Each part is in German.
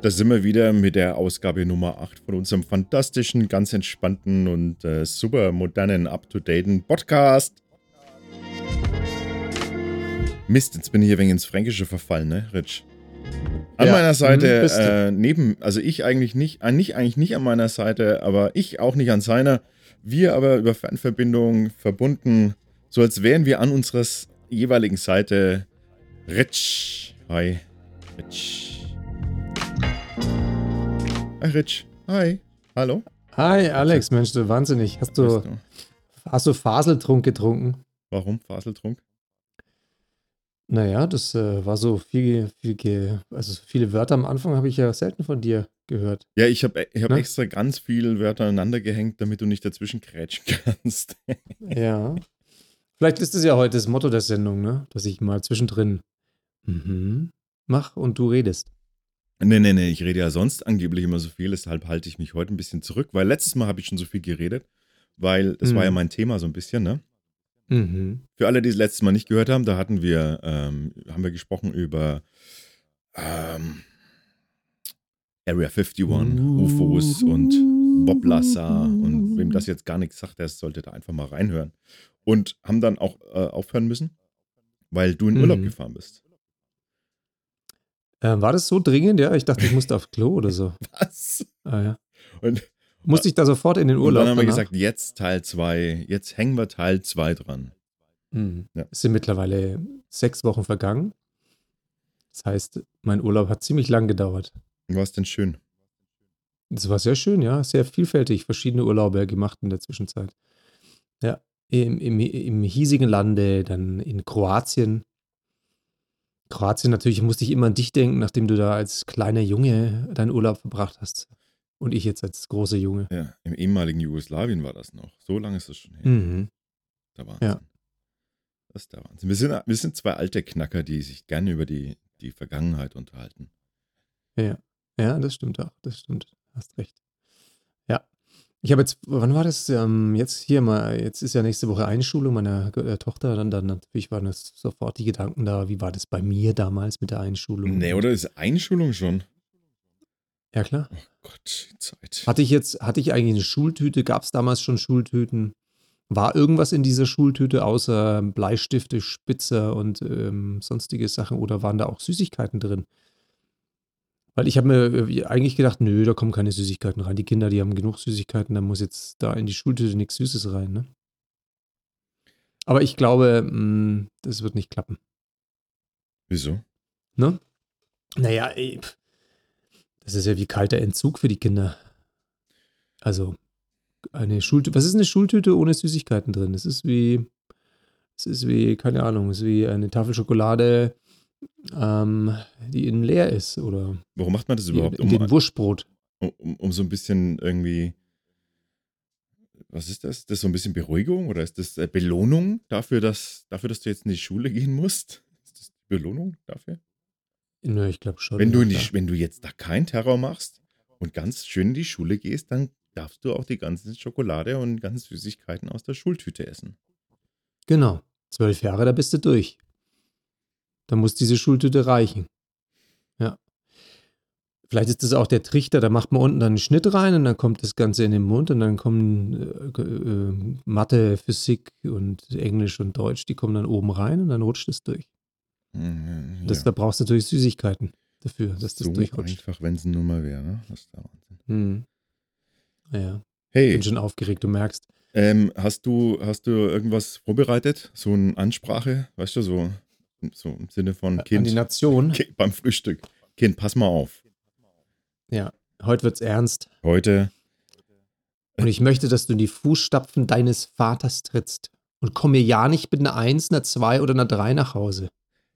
Da sind wir wieder mit der Ausgabe Nummer 8 von unserem fantastischen, ganz entspannten und äh, super modernen, up-to-daten Podcast. Mist, jetzt bin ich hier wegen ins Fränkische verfallen, ne, Rich? An Ja, meiner Seite, du. äh, neben, also ich eigentlich nicht, äh, nicht, eigentlich nicht an meiner Seite, aber ich auch nicht an seiner. Wir aber über Fernverbindung verbunden, so als wären wir an unserer jeweiligen Seite. Rich. Hi. Rich. Hi, Rich. Hi. Hallo. Hi Alex, Mensch, du wahnsinnig. Hast du, du? hast du Faseltrunk getrunken? Warum? Faseltrunk? Naja, das äh, war so viel, viel also so viele Wörter am Anfang habe ich ja selten von dir gehört. Ja, ich habe ich hab Ne? extra ganz viele Wörter aneinander gehängt, damit du nicht dazwischen krätschen kannst. Ja. Vielleicht ist es ja heute das Motto der Sendung, ne? Dass ich mal zwischendrin mhm, mach und du redest. Nee, nee, nee, ich rede ja sonst angeblich immer so viel, deshalb halte ich mich heute ein bisschen zurück, weil letztes Mal habe ich schon so viel geredet, weil das war Mhm. ja mein Thema so ein bisschen, ne? Mhm. Für alle, die es letztes Mal nicht gehört haben, da hatten wir, ähm, haben wir gesprochen über ähm, Area 51, UFOs und Bob Lazar und wem das jetzt gar nichts sagt, der sollte da einfach mal reinhören. Und haben dann auch äh, aufhören müssen, weil du in Urlaub Mhm. gefahren bist. Ähm, war das so dringend? Ja, ich dachte, ich musste auf Klo oder so. Was? Ah, ja. Und, Musste ich da sofort in den und Urlaub? dann haben wir danach? gesagt, jetzt Teil 2, jetzt hängen wir Teil 2 dran. Mhm. Ja. Es sind mittlerweile sechs Wochen vergangen. Das heißt, mein Urlaub hat ziemlich lang gedauert. War es denn schön? Das war sehr schön, ja. Sehr vielfältig, verschiedene Urlaube gemacht in der Zwischenzeit. Ja, im, im, im hiesigen Lande, dann in Kroatien. Kroatien natürlich musste ich immer an dich denken, nachdem du da als kleiner Junge deinen Urlaub verbracht hast. Und ich jetzt als großer Junge. Ja, im ehemaligen Jugoslawien war das noch. So lange ist das schon her. Mhm. Der Wahnsinn. Ja. Das ist der Wahnsinn. Wir sind, wir sind zwei alte Knacker, die sich gerne über die, die Vergangenheit unterhalten. Ja. ja, das stimmt auch. Das stimmt. Hast recht. Ich habe jetzt, wann war das? Ähm, jetzt hier mal, jetzt ist ja nächste Woche Einschulung meiner äh, Tochter. Dann, dann natürlich waren das sofort die Gedanken da, wie war das bei mir damals mit der Einschulung? Nee, oder ist Einschulung schon? Ja, klar. Oh Gott, die Zeit. Hatte ich jetzt, hatte ich eigentlich eine Schultüte? Gab es damals schon Schultüten? War irgendwas in dieser Schultüte außer Bleistifte, Spitzer und ähm, sonstige Sachen oder waren da auch Süßigkeiten drin? Weil ich habe mir äh, eigentlich gedacht, nö, da kommen keine Süßigkeiten rein. Die Kinder, die haben genug Süßigkeiten, da muss jetzt da in die Schultüte nichts Süßes rein, ne? Aber ich glaube, mh, das wird nicht klappen. Wieso? Ne? Naja, ey, das ist ja wie kalter Entzug für die Kinder. Also, eine Schultüte. Was ist eine Schultüte ohne Süßigkeiten drin? Das ist wie, es ist wie, keine Ahnung, es ist wie eine Tafel Schokolade, ähm, die innen leer ist oder Warum macht man das überhaupt? Um, Wurstbrot. um, um so ein bisschen irgendwie. Was ist das? Das ist so ein bisschen Beruhigung oder ist das äh, Belohnung dafür, dass, dafür, dass du jetzt in die Schule gehen musst? Ist das die Belohnung dafür? Nö, ich glaube schon. Wenn du, klar. wenn du jetzt da keinen Terror machst und ganz schön in die Schule gehst, dann darfst du auch die ganze Schokolade und ganzen Süßigkeiten aus der Schultüte essen. Genau. Zwölf Jahre, da bist du durch. Da muss diese Schultüte reichen. Ja. Vielleicht ist das auch der Trichter, da macht man unten dann einen Schnitt rein und dann kommt das Ganze in den Mund und dann kommen äh, äh, Mathe, Physik und Englisch und Deutsch, die kommen dann oben rein und dann rutscht es durch. Mhm, Das, ja. Da brauchst du natürlich Süßigkeiten dafür, dass das so durchrutscht. einfach, wenn es nur mal wäre. Ne? Das ist der Wahnsinn. Hm. Ja, Hey, bin schon aufgeregt, du merkst. ähm, hast, du, hast du irgendwas vorbereitet? So eine Ansprache? Weißt du, so, so im Sinne von An die Kind Nation. Kind beim Frühstück. Kind, pass mal auf. Ja, heute wird's ernst. Heute, Und ich möchte, dass du in die Fußstapfen deines Vaters trittst. Und komm mir ja nicht mit einer Eins, einer Zwei oder einer Drei nach Hause.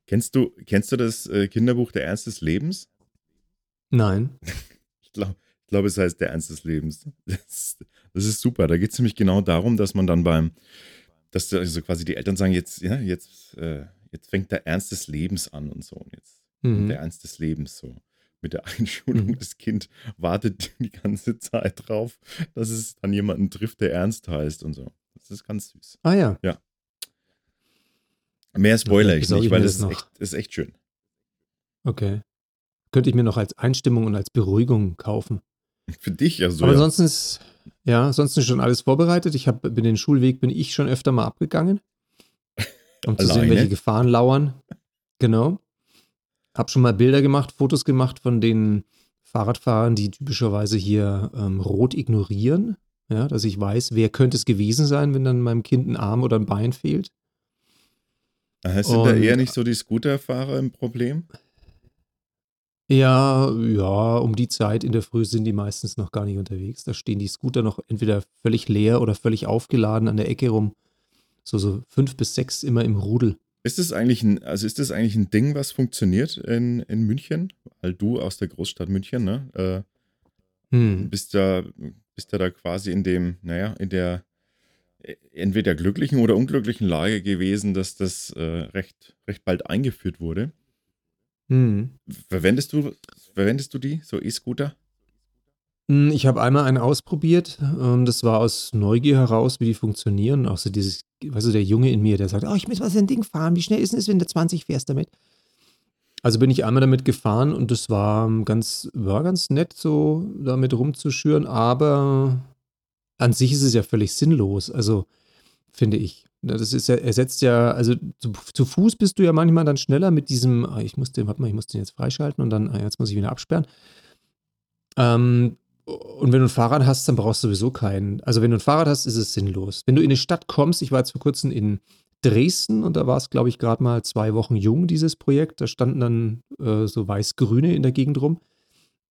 kennst du, kennst du das äh, Kinderbuch Der Ernst des Lebens? Nein. Ich glaube, ich glaub, es heißt Der Ernst des Lebens. Das, das ist super. Da geht es nämlich genau darum, dass man dann beim, dass also quasi die Eltern sagen, jetzt, ja, jetzt, äh, jetzt fängt der Ernst des Lebens an und so. Und jetzt Mhm. der Ernst des Lebens so. Mit der Einschulung, Mhm. das Kind wartet die ganze Zeit drauf, dass es dann jemanden trifft, der Ernst heißt und so. Das ist ganz süß. Ah ja. Mehr spoiler ich nicht, ich weil das ist echt, ist echt schön. Okay. könnte ich mir noch als Einstimmung und als Beruhigung kaufen. Für dich ja so. Aber ja. ansonsten ist, ja, ansonsten schon alles vorbereitet. Ich habe bin den Schulweg bin ich schon öfter mal abgegangen, um zu sehen, welche Gefahren lauern. Genau. Hab schon mal Bilder gemacht, Fotos gemacht von den Fahrradfahrern, die typischerweise hier ähm, rot ignorieren. Ja, dass ich weiß, wer könnte es gewesen sein, wenn dann meinem Kind ein Arm oder ein Bein fehlt. Äh, Sind da eher nicht so die Scooterfahrer im Problem? Ja, ja, um die Zeit in der Früh sind die meistens noch gar nicht unterwegs. Da stehen die Scooter noch entweder völlig leer oder völlig aufgeladen an der Ecke rum. So, so fünf bis sechs immer im Rudel. Ist das eigentlich ein, also ist das eigentlich ein Ding, was funktioniert in, in München? Weil du aus der Großstadt München, ne? Äh, Hm. bist da, bist da da quasi in dem, naja, in der entweder glücklichen oder unglücklichen Lage gewesen, dass das äh, recht, recht bald eingeführt wurde. Hm. Verwendest du, verwendest du die, so E-Scooter? Hm, Ich habe einmal einen ausprobiert. ähm, Das war aus Neugier heraus, wie die funktionieren. Auch so dieses, weißt du, der Junge in mir, der sagt, oh, ich muss mal so ein Ding fahren. Wie schnell ist es, wenn du 20 fährst damit? Also bin ich einmal damit gefahren und das war ganz, war ganz nett, so damit rumzuschüren, aber an sich ist es ja völlig sinnlos. Also finde ich. Na, Das ist ja, ersetzt ja, also zu, zu Fuß bist du ja manchmal dann schneller mit diesem, ah, ich muss den, warte mal, ich muss den jetzt freischalten und dann, ah, jetzt muss ich wieder absperren. Ähm, und wenn du ein Fahrrad hast, dann brauchst du sowieso keinen. Also wenn du ein Fahrrad hast, ist es sinnlos. Wenn du in eine Stadt kommst, ich war jetzt vor kurzem in Dresden und da war es, glaube ich, gerade mal zwei Wochen jung, dieses Projekt. Da standen dann äh, so weiß-grüne in der Gegend rum.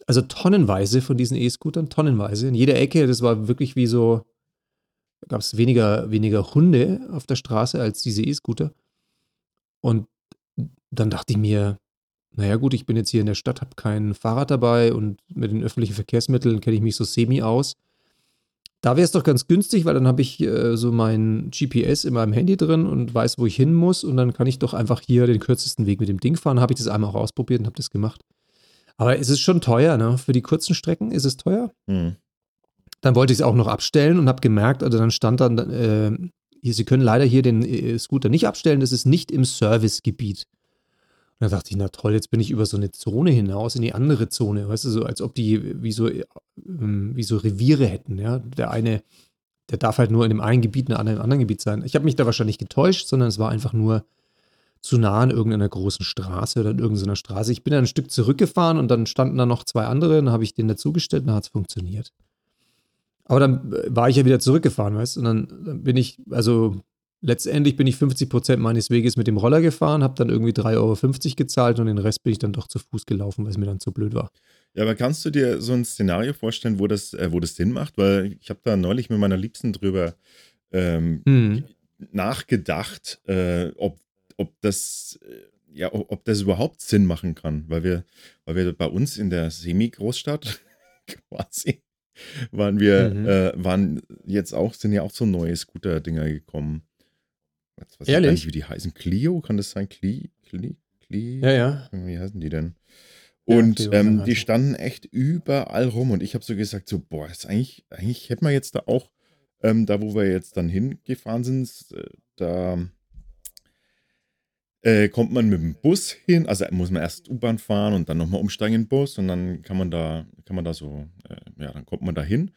Also tonnenweise von diesen E-Scootern, tonnenweise. In jeder Ecke, das war wirklich wie so, gab es weniger, weniger Hunde auf der Straße als diese E-Scooter. Und dann dachte ich mir, naja gut, ich bin jetzt hier in der Stadt, habe kein Fahrrad dabei und mit den öffentlichen Verkehrsmitteln kenne ich mich so semi aus. Da wäre es doch ganz günstig, weil dann habe ich äh, so mein GPS in meinem Handy drin und weiß, wo ich hin muss und dann kann ich doch einfach hier den kürzesten Weg mit dem Ding fahren. Habe ich das einmal auch ausprobiert und habe das gemacht. Aber es ist schon teuer, ne? Für die kurzen Strecken ist es teuer. Hm. Dann wollte ich es auch noch abstellen und habe gemerkt, also dann stand dann, äh, Sie können leider hier den äh, Scooter nicht abstellen, das ist nicht im Servicegebiet. Da dachte ich, na toll, jetzt bin ich über so eine Zone hinaus in die andere Zone, weißt du, so als ob die wie so, äh, wie so Reviere hätten, ja. Der eine, der darf halt nur in dem einen Gebiet, in einem anderen Gebiet sein. Ich habe mich da wahrscheinlich getäuscht, sondern es war einfach nur zu nah an irgendeiner großen Straße oder an irgendeiner Straße. Ich bin dann ein Stück zurückgefahren und dann standen da noch zwei andere, dann habe ich den dazugestellt und dann hat es funktioniert. Aber dann äh, war ich ja wieder zurückgefahren, weißt du? Und dann, dann bin ich, also letztendlich bin ich 50 Prozent meines Weges mit dem Roller gefahren, habe dann irgendwie 3,50 Euro gezahlt und den Rest bin ich dann doch zu Fuß gelaufen, weil es mir dann zu blöd war. Ja, aber kannst du dir so ein Szenario vorstellen, wo das, äh, wo das Sinn macht? Weil ich habe da neulich mit meiner Liebsten drüber ähm, Hm. nachgedacht, äh, ob, ob das äh, ja, ob ob das überhaupt Sinn machen kann, weil wir, weil wir bei uns in der Semi-Großstadt quasi waren wir, Mhm. äh, waren jetzt auch, sind ja auch so neue Scooter-Dinger gekommen. Jetzt weiß ich Ehrlich? gar nicht, wie die heißen. Clio, kann das sein? Cli, Cli, Cli? Ja, ja. Wie heißen die denn? Ja, Und Clio ähm, kann die standen echt überall rum und ich habe so gesagt, so, boah, ist eigentlich, eigentlich hätten wir jetzt da auch, ähm, da wo wir jetzt dann hingefahren sind, äh, da äh, kommt man mit dem Bus hin, also muss man erst U-Bahn fahren und dann nochmal umsteigen in den Bus und dann kann man da, kann man da so, äh, ja, dann kommt man da hin.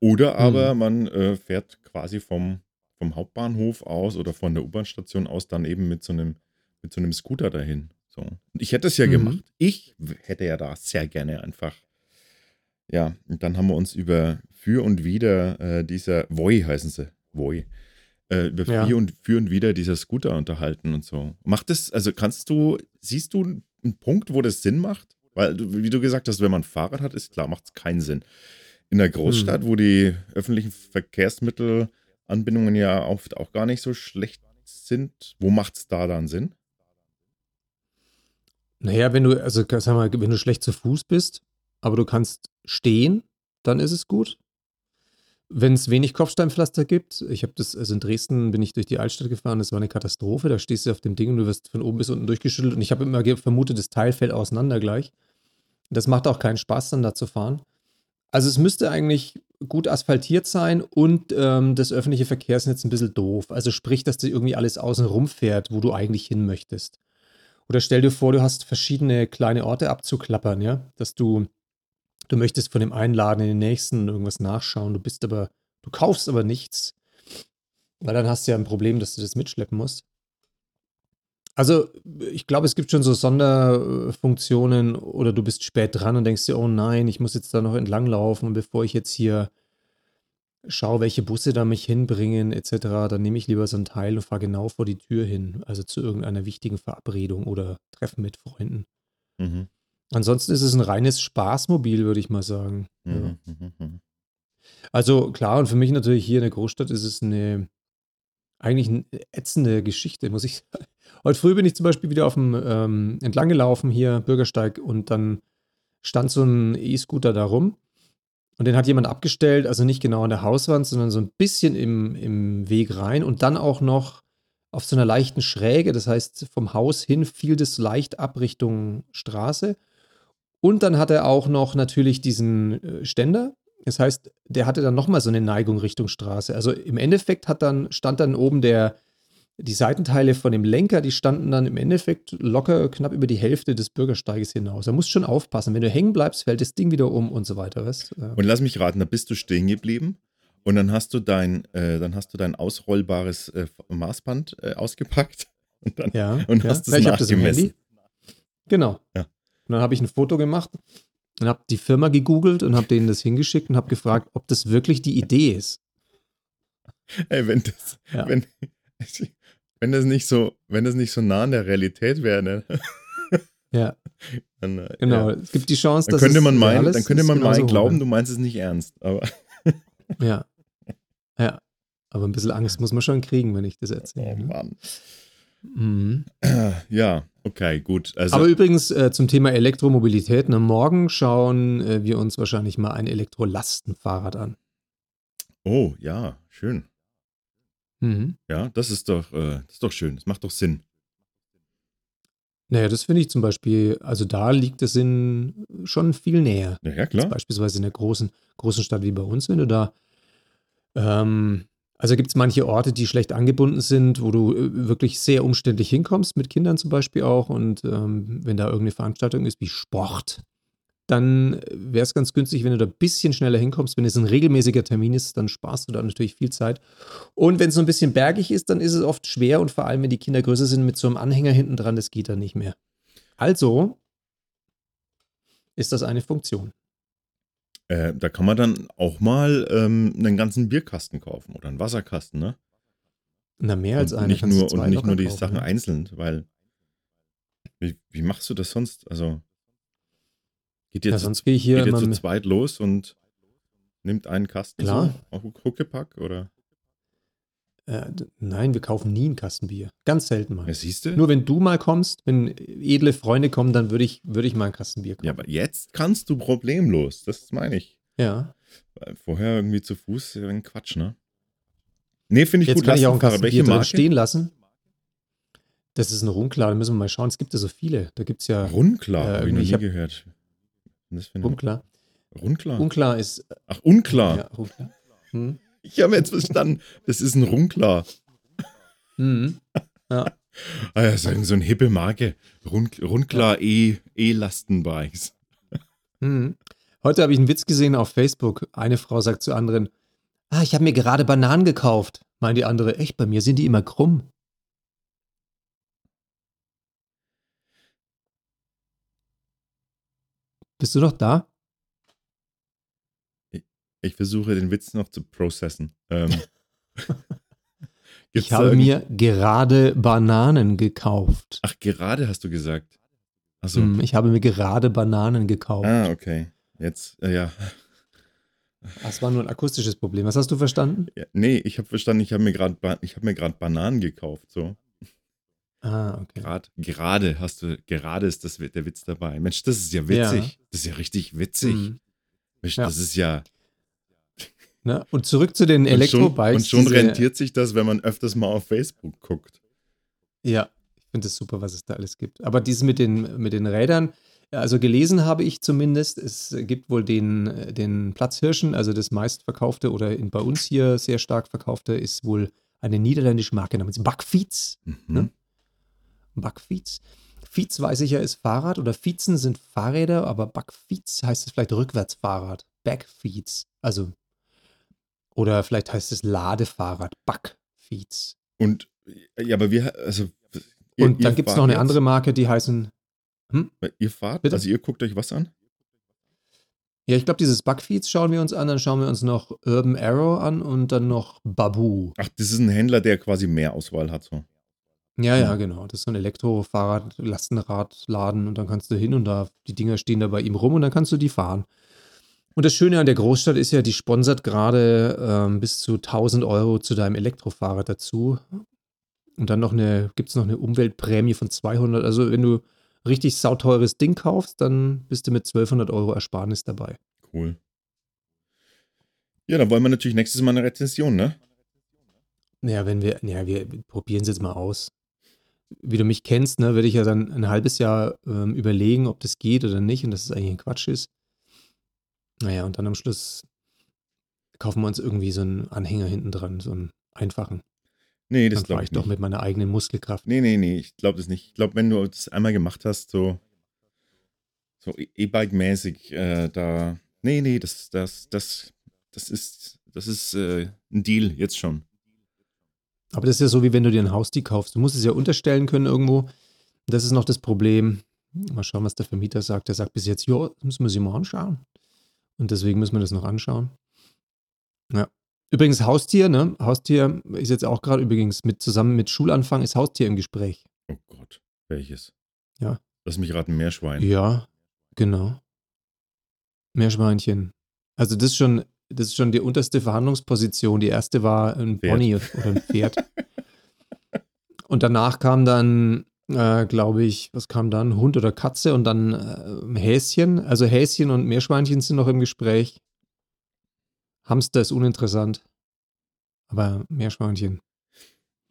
Oder aber man äh, fährt quasi vom, vom Hauptbahnhof aus oder von der U-Bahn-Station aus dann eben mit so einem, mit so einem Scooter dahin. So. Und ich hätte es ja Mhm. gemacht. Ich hätte ja da sehr gerne einfach. Ja, und dann haben wir uns über für und wieder äh, dieser Voi heißen sie. Voi. Äh, über Ja. für und für und wieder dieser Scooter unterhalten und so. Macht das, also kannst du, siehst du einen Punkt, wo das Sinn macht? Weil, wie du gesagt hast, wenn man ein Fahrrad hat, ist klar, macht es keinen Sinn. In der Großstadt, Hm. wo die öffentlichen Verkehrsmittelanbindungen ja oft auch gar nicht so schlecht sind, wo macht es da dann Sinn? Naja, wenn du, also sag mal, wenn du schlecht zu Fuß bist, aber du kannst stehen, dann ist es gut. Wenn es wenig Kopfsteinpflaster gibt, ich habe das, also in Dresden bin ich durch die Altstadt gefahren, das war eine Katastrophe, da stehst du auf dem Ding und du wirst von oben bis unten durchgeschüttelt und ich habe immer vermutet, das Teil fällt auseinander gleich. Das macht auch keinen Spaß, dann da zu fahren. Also es müsste eigentlich gut asphaltiert sein und ähm, das öffentliche Verkehrsnetz ein bisschen doof. Also sprich, dass dir irgendwie alles außen rum fährt, wo du eigentlich hin möchtest. Oder stell dir vor, du hast verschiedene kleine Orte abzuklappern, ja, dass du, du möchtest von dem einen Laden in den nächsten irgendwas nachschauen, du bist aber, du kaufst aber nichts, weil dann hast du ja ein Problem, dass du das mitschleppen musst. Also, ich glaube, es gibt schon so Sonderfunktionen oder du bist spät dran und denkst dir, oh nein, ich muss jetzt da noch entlang laufen und bevor ich jetzt hier schaue, welche Busse da mich hinbringen etc., dann nehme ich lieber so ein Teil und fahre genau vor die Tür hin, also zu irgendeiner wichtigen Verabredung oder Treffen mit Freunden. Mhm. Ansonsten ist es ein reines Spaßmobil, würde ich mal sagen. Mhm. Mhm. Mhm. Also klar, und für mich natürlich hier in der Großstadt ist es eine eigentlich eine ätzende Geschichte, muss ich sagen. Heute früh bin ich zum Beispiel wieder auf dem ähm, entlang gelaufen hier, Bürgersteig, und dann stand so ein E-Scooter da rum. Und den hat jemand abgestellt, also nicht genau an der Hauswand, sondern so ein bisschen im, im Weg rein und dann auch noch auf so einer leichten Schräge. Das heißt, vom Haus hin fiel das leicht ab Richtung Straße. Und dann hat er auch noch natürlich diesen äh, Ständer. Das heißt, der hatte dann nochmal so eine Neigung Richtung Straße. Also im Endeffekt hat dann, stand dann oben der, die Seitenteile von dem Lenker, die standen dann im Endeffekt locker knapp über die Hälfte des Bürgersteiges hinaus. Da musst schon aufpassen. Wenn du hängen bleibst, fällt das Ding wieder um und so weiter. Weißt? Und lass mich raten, da bist du stehen geblieben und dann hast du dein, äh, dann hast du dein ausrollbares äh, Maßband äh, ausgepackt und dann ja, und ja. hast es Ja, das nachgemessen. Genau. Ja. Und dann habe ich ein Foto gemacht und habe die Firma gegoogelt und habe denen das hingeschickt und habe gefragt, ob das wirklich die Idee ist. Ey, wenn das, wenn, wenn das nicht so, wenn das nicht so nah an der Realität wäre, ne? Ja, Dann, äh, genau. Ja. Es gibt die Chance, Dann dass könnte man meinen, dann könnte man hoch, glauben, ja. du meinst es nicht ernst. Aber Ja. Ja. Aber ein bisschen Angst muss man schon kriegen, wenn ich das oh erzähle. ne? Mann. Mhm. Ja, okay, gut. Also Aber übrigens äh, zum Thema Elektromobilität. Ne, morgen schauen äh, wir uns wahrscheinlich mal ein Elektrolastenfahrrad an. oh ja, schön. Mhm. Ja, das ist doch, äh, das ist doch schön. Das macht doch Sinn. Naja, das finde ich zum Beispiel, also da liegt der Sinn schon viel näher. Ja, ja klar. beispielsweise in der großen, großen Stadt wie bei uns, wenn du da, ähm, also gibt es manche Orte, die schlecht angebunden sind, wo du äh, wirklich sehr umständlich hinkommst, mit Kindern zum Beispiel auch. Und ähm, wenn da irgendeine Veranstaltung ist wie Sport, dann wäre es ganz günstig, wenn du da ein bisschen schneller hinkommst. Wenn es ein regelmäßiger Termin ist, dann sparst du da natürlich viel Zeit. Und wenn es so ein bisschen bergig ist, dann ist es oft schwer und vor allem, wenn die Kinder größer sind, mit so einem Anhänger hinten dran, das geht dann nicht mehr. Also ist das eine Funktion. Äh, da kann man dann auch mal ähm, einen ganzen Bierkasten kaufen oder einen Wasserkasten, ne? Na, mehr als und eine. nicht nur, und nicht nur die kaufen, Sachen ja. einzeln, weil wie, wie machst du das sonst? Also geht ihr, Ja, zu, sonst gehe ich hier geht ihr immer zu mit, zweit los und nimmt einen Kasten Klar. so auf Huckepack oder? äh, Nein, wir kaufen nie einen Kasten Bier. Ganz selten mal. Ja, siehst du? Nur wenn du mal kommst, wenn edle Freunde kommen, dann würde ich, würde ich mal einen Kasten Bier kaufen. Ja, aber jetzt kannst du problemlos, das meine ich. Ja. Vorher irgendwie zu Fuß, ja, ein Quatsch, ne? Nee, finde ich Jetzt gut. kann ich auch einen Lastenfahrrad. Kasten Welche Bier drin Marke? stehen lassen. Das ist ein Runklar, da müssen wir mal schauen. Es gibt ja so viele. Da gibt es ja Runklar, Äh, habe ich noch nie hab- gehört. Das für eine Runklar. Runklar? Unklar ist. Ach, unklar. Ja, Runklar. Hm. Ich habe jetzt verstanden, das ist ein Runklar. Mhm. Ja. Ah ja, so, ein- so eine hippe Marke. Rund, Rundklar E- E-Lastenbikes. Mhm. Heute habe ich einen Witz gesehen auf Facebook. Eine Frau sagt zur anderen: Ah, ich habe mir gerade Bananen gekauft. Meint die andere: Echt, bei mir sind die immer krumm. Bist du noch da? ich versuche den Witz noch zu processen. Ähm, Ich habe irgend- mir gerade Bananen gekauft. Ach, gerade hast du gesagt. Hm, Ich habe mir gerade Bananen gekauft. Ah, okay. Jetzt, äh, ja. Das war nur ein akustisches Problem. Was hast du verstanden? ja. Nee, ich habe verstanden, ich habe mir gerade ba ich habe mir gerade Bananen gekauft. So. Ah, okay. Grad, gerade hast du, gerade ist das, der Witz dabei. Mensch, das ist ja Ja. witzig. Das ist ja richtig witzig. Hm. Mensch, Ja. das ist ja. Ne? Und zurück zu den Und schon, Elektrobikes. und schon rentiert sich das, wenn man öfters mal auf Facebook guckt. Ja, ich finde es super, was es da alles gibt. Aber dieses mit den, mit den Rädern, also gelesen habe ich zumindest, es gibt wohl den, den Platzhirschen, also das meistverkaufte oder in, bei uns hier sehr stark verkaufte, ist wohl eine niederländische Marke namens Buckfeeds. Mhm. Ne? Buckfeeds. Fiets weiß ich ja ist Fahrrad oder Fiezen sind Fahrräder, aber Backfiets heißt es vielleicht Rückwärtsfahrrad. Backfeeds. Also, oder vielleicht heißt es Ladefahrrad. Backfeeds. Und, ja, aber wir, also. Ihr, Und dann gibt es noch eine andere Marke, die heißen. Hm? Ihr fahrt? Bitte? Also, ihr guckt euch was an? Ja, ich glaube, dieses Bugfeeds schauen wir uns an, dann schauen wir uns noch Urban Arrow an und dann noch Babu. Ach, das ist ein Händler, der quasi mehr Auswahl hat. So. Ja, ja, genau. Das ist so ein Elektrofahrrad, Lastenradladen und dann kannst du hin und da, die Dinger stehen da bei ihm rum und dann kannst du die fahren. Und das Schöne an der Großstadt ist ja, die sponsert gerade ähm, bis zu 1000 Euro zu deinem Elektrofahrrad dazu. Und dann noch eine, gibt es noch eine Umweltprämie von 200. Also wenn du richtig sauteures Ding kaufst, dann bist du mit 1200 Euro Ersparnis dabei. Cool. Ja, dann wollen wir natürlich nächstes Mal eine Rezension, ne? Ja, wenn wir, ja, wir probieren es jetzt mal aus. Wie du mich kennst, ne, werde ich ja dann ein halbes Jahr ähm, überlegen, ob das geht oder nicht und dass es eigentlich ein Quatsch ist. Naja, und dann am Schluss kaufen wir uns irgendwie so einen Anhänger hinten dran, so einen einfachen. Nee, das glaube ich doch mit meiner eigenen Muskelkraft. Nee, nee, nee, ich glaube das nicht. Ich glaube, wenn du das einmal gemacht hast, so, so E-Bike-mäßig, äh, da. Nee, nee, das, das, das, das ist, das ist äh, ein Deal jetzt schon. Aber das ist ja so, wie wenn du dir ein Haustier kaufst. Du musst es ja unterstellen können irgendwo. Das ist noch das Problem. Mal schauen, was der Vermieter sagt. Der sagt bis jetzt, ja, müssen wir sie mal anschauen. Und deswegen müssen wir das noch anschauen. Ja. Übrigens Haustier, ne? Haustier ist jetzt auch gerade übrigens mit zusammen mit Schulanfang ist Haustier im Gespräch. Oh Gott, welches? Ja. Lass mich raten, Meerschwein. Ja, genau. Meerschweinchen. Also das ist schon, das ist schon die unterste Verhandlungsposition. Die erste war ein Pferd. Pony oder ein Pferd. und danach kam dann, äh, glaube ich, was kam dann? Hund oder Katze und dann äh, Häschen. Also Häschen und Meerschweinchen sind noch im Gespräch. Hamster ist uninteressant. Aber Meerschweinchen.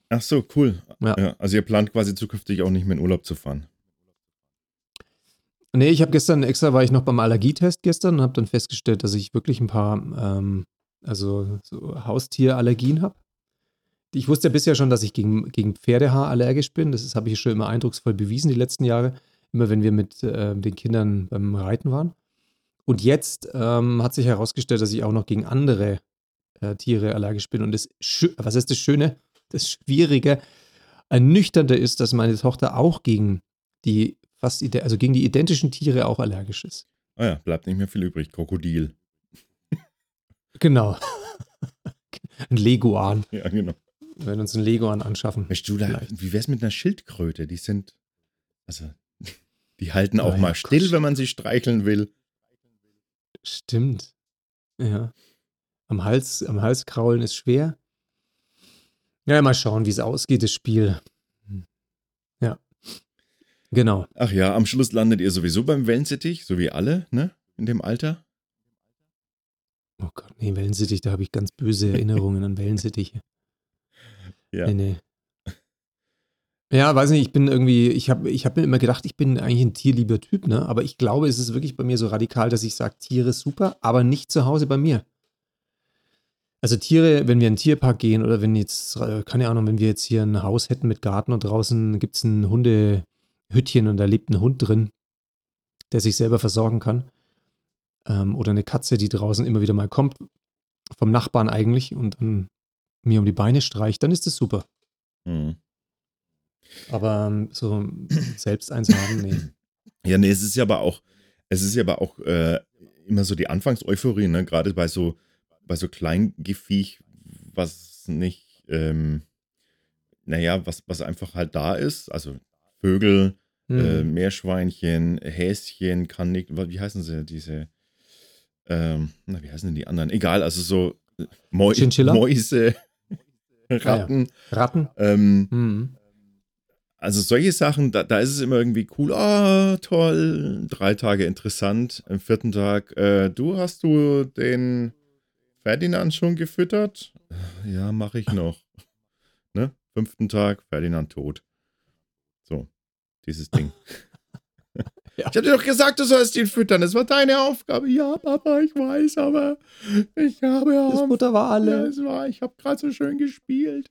Ach so, cool. Ja. ja. Also ihr plant quasi zukünftig auch nicht mehr in Urlaub zu fahren. Nee, ich habe gestern extra, war ich noch beim Allergietest gestern und habe dann festgestellt, dass ich wirklich ein paar, ähm, also so Haustierallergien habe. Ich wusste ja bisher schon, dass ich gegen, gegen Pferdehaar allergisch bin. Das habe ich schon immer eindrucksvoll bewiesen die letzten Jahre. Immer wenn wir mit äh, den Kindern beim Reiten waren. Und jetzt ähm, hat sich herausgestellt, dass ich auch noch gegen andere äh, Tiere allergisch bin. Und das, was ist das Schöne? Das Schwierige, ernüchternde ist, dass meine Tochter auch gegen die fast, also gegen die identischen Tiere auch allergisch ist. Ah ja, bleibt nicht mehr viel übrig. Krokodil. Genau. Ein Leguan. Ja, genau. Wir werden uns ein Leguan anschaffen. Mensch, du, da, wie wär's mit einer Schildkröte? Die sind, also, die halten auch oh, mal still, Gott. wenn man sie streicheln will. Stimmt. Ja. Am Hals, am Hals kraulen ist schwer. Ja, mal schauen, wie es ausgeht, das Spiel. Ja. Genau. Ach ja, am Schluss landet ihr sowieso beim Wellensittich, so wie alle, ne? In dem Alter. Oh Gott, nee, Wellensittich, da habe ich ganz böse Erinnerungen an Wellensittiche. Ja. Nee, nee. Ja, weiß nicht, ich bin irgendwie, ich habe ich hab mir immer gedacht, ich bin eigentlich ein tierlieber Typ, ne? Aber ich glaube, es ist wirklich bei mir so radikal, dass ich sage, Tiere super, aber nicht zu Hause bei mir. Also Tiere, wenn wir in den Tierpark gehen oder wenn jetzt, äh, keine Ahnung, wenn wir jetzt hier ein Haus hätten mit Garten und draußen gibt es ein Hundehüttchen und da lebt ein Hund drin, der sich selber versorgen kann. Ähm, oder eine Katze, die draußen immer wieder mal kommt, vom Nachbarn eigentlich und dann mir um die Beine streicht, dann ist das super. Mhm. Aber ähm, so selbst eins haben, nee. Ja, nee, es ist ja aber auch, es ist ja aber auch äh, immer so die Anfangseuphorie, ne? Gerade bei so, bei so Kleingefiech, was nicht, ähm, naja, was, was einfach halt da ist. Also Vögel, hm. äh, Meerschweinchen, Häschen, Kanik, wie heißen sie, diese, ähm, na, wie heißen denn die anderen? Egal, also so äh, Mäu Mäuse, Ratten. Ah, ja. Ratten? Ähm, hm. Also solche Sachen, da, da ist es immer irgendwie cool, oh, toll, drei Tage interessant. Am vierten Tag, äh, du hast du den Ferdinand schon gefüttert? Ja, mache ich noch. ne? Fünften Tag, Ferdinand tot. So, dieses Ding. ja. Ich dir doch gesagt, du sollst ihn füttern. Das war deine Aufgabe. Ja, Papa, ich weiß, aber ich habe ja. Das Mutter war alle. Ja, war, ich habe gerade so schön gespielt.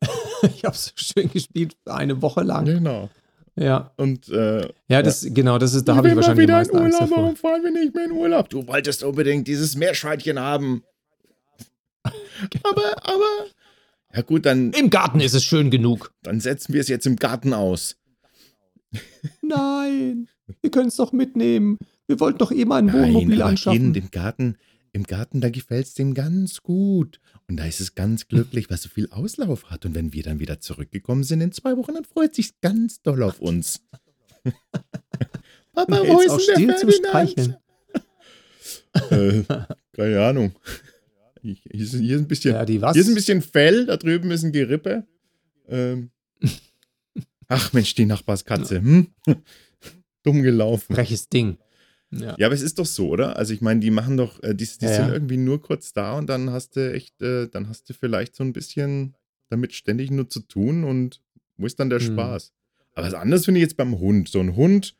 ich habe so schön gespielt, eine Woche lang. Genau. Ja. Und äh, Ja, das, genau, das ist, da habe ich wahrscheinlich wieder in Angst Urlaub. davor. Warum fahren wir nicht mehr in Urlaub? Du wolltest unbedingt dieses Meerschweinchen haben. Genau. Aber, aber. Ja gut, dann, Im Garten ist es schön genug. dann setzen wir es jetzt im Garten aus. Nein, wir können es doch mitnehmen. Wir wollten doch mal ein Wohnmobil aber anschaffen. in dem Garten, im Garten, da gefällt es dem ganz gut. Und da ist es ganz glücklich, weil es so viel Auslauf hat. Und wenn wir dann wieder zurückgekommen sind in zwei Wochen, dann freut sich ganz doll auf uns. Papa, wo ist denn der zum Streicheln. Äh, keine Ahnung. Hier ist, hier ist ein bisschen, Ja, hier ist ein bisschen Fell, da drüben ist ein Gerippe. Ähm. Ach Mensch, die Nachbarskatze. Hm? Dumm gelaufen. Freches Ding. Ja. Ja, aber es ist doch so, oder? Also ich meine, die machen doch, äh, die, die Ja, sind ja. irgendwie nur kurz da und dann hast du echt, äh, dann hast du vielleicht so ein bisschen damit ständig nur zu tun und wo ist dann der Hm. Spaß? Aber was anderes finde ich jetzt beim Hund. So ein Hund,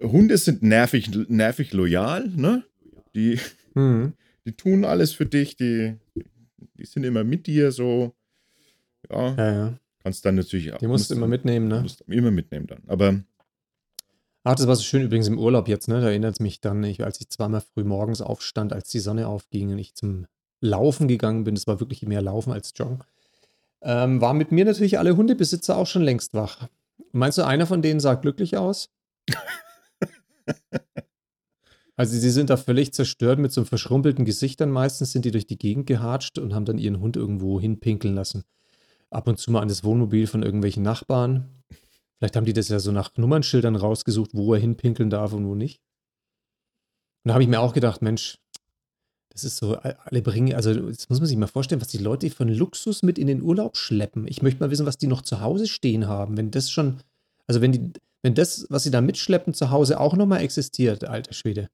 Hunde sind nervig, nervig loyal, ne? Die, Mhm. die tun alles für dich, die, die sind immer mit dir so. Ja, ja, ja. Kannst dann natürlich auch. Die musst du immer mitnehmen, ne? Musst immer mitnehmen dann. Aber Ach, das war so schön übrigens im Urlaub jetzt, ne? Da erinnert es mich dann, ich, als ich zweimal früh morgens aufstand, als die Sonne aufging und ich zum Laufen gegangen bin, das war wirklich mehr Laufen als Joggen, ähm, waren mit mir natürlich alle Hundebesitzer auch schon längst wach. Meinst du, einer von denen sah glücklich aus? Also sie sind da völlig zerstört mit so verschrumpelten Gesichtern. Meistens sind die durch die Gegend gehatscht und haben dann ihren Hund irgendwo hinpinkeln lassen. Ab und zu mal an das Wohnmobil von irgendwelchen Nachbarn. Vielleicht haben die das ja so nach Nummernschildern rausgesucht, wo er hinpinkeln darf und wo nicht. Und da habe ich mir auch gedacht, Mensch, das ist so, alle bringen, also jetzt muss man sich mal vorstellen, was die Leute von Luxus mit in den Urlaub schleppen. Ich möchte mal wissen, was die noch zu Hause stehen haben. Wenn das schon, also wenn die, wenn das, was sie da mitschleppen, zu Hause auch nochmal existiert, alter Schwede.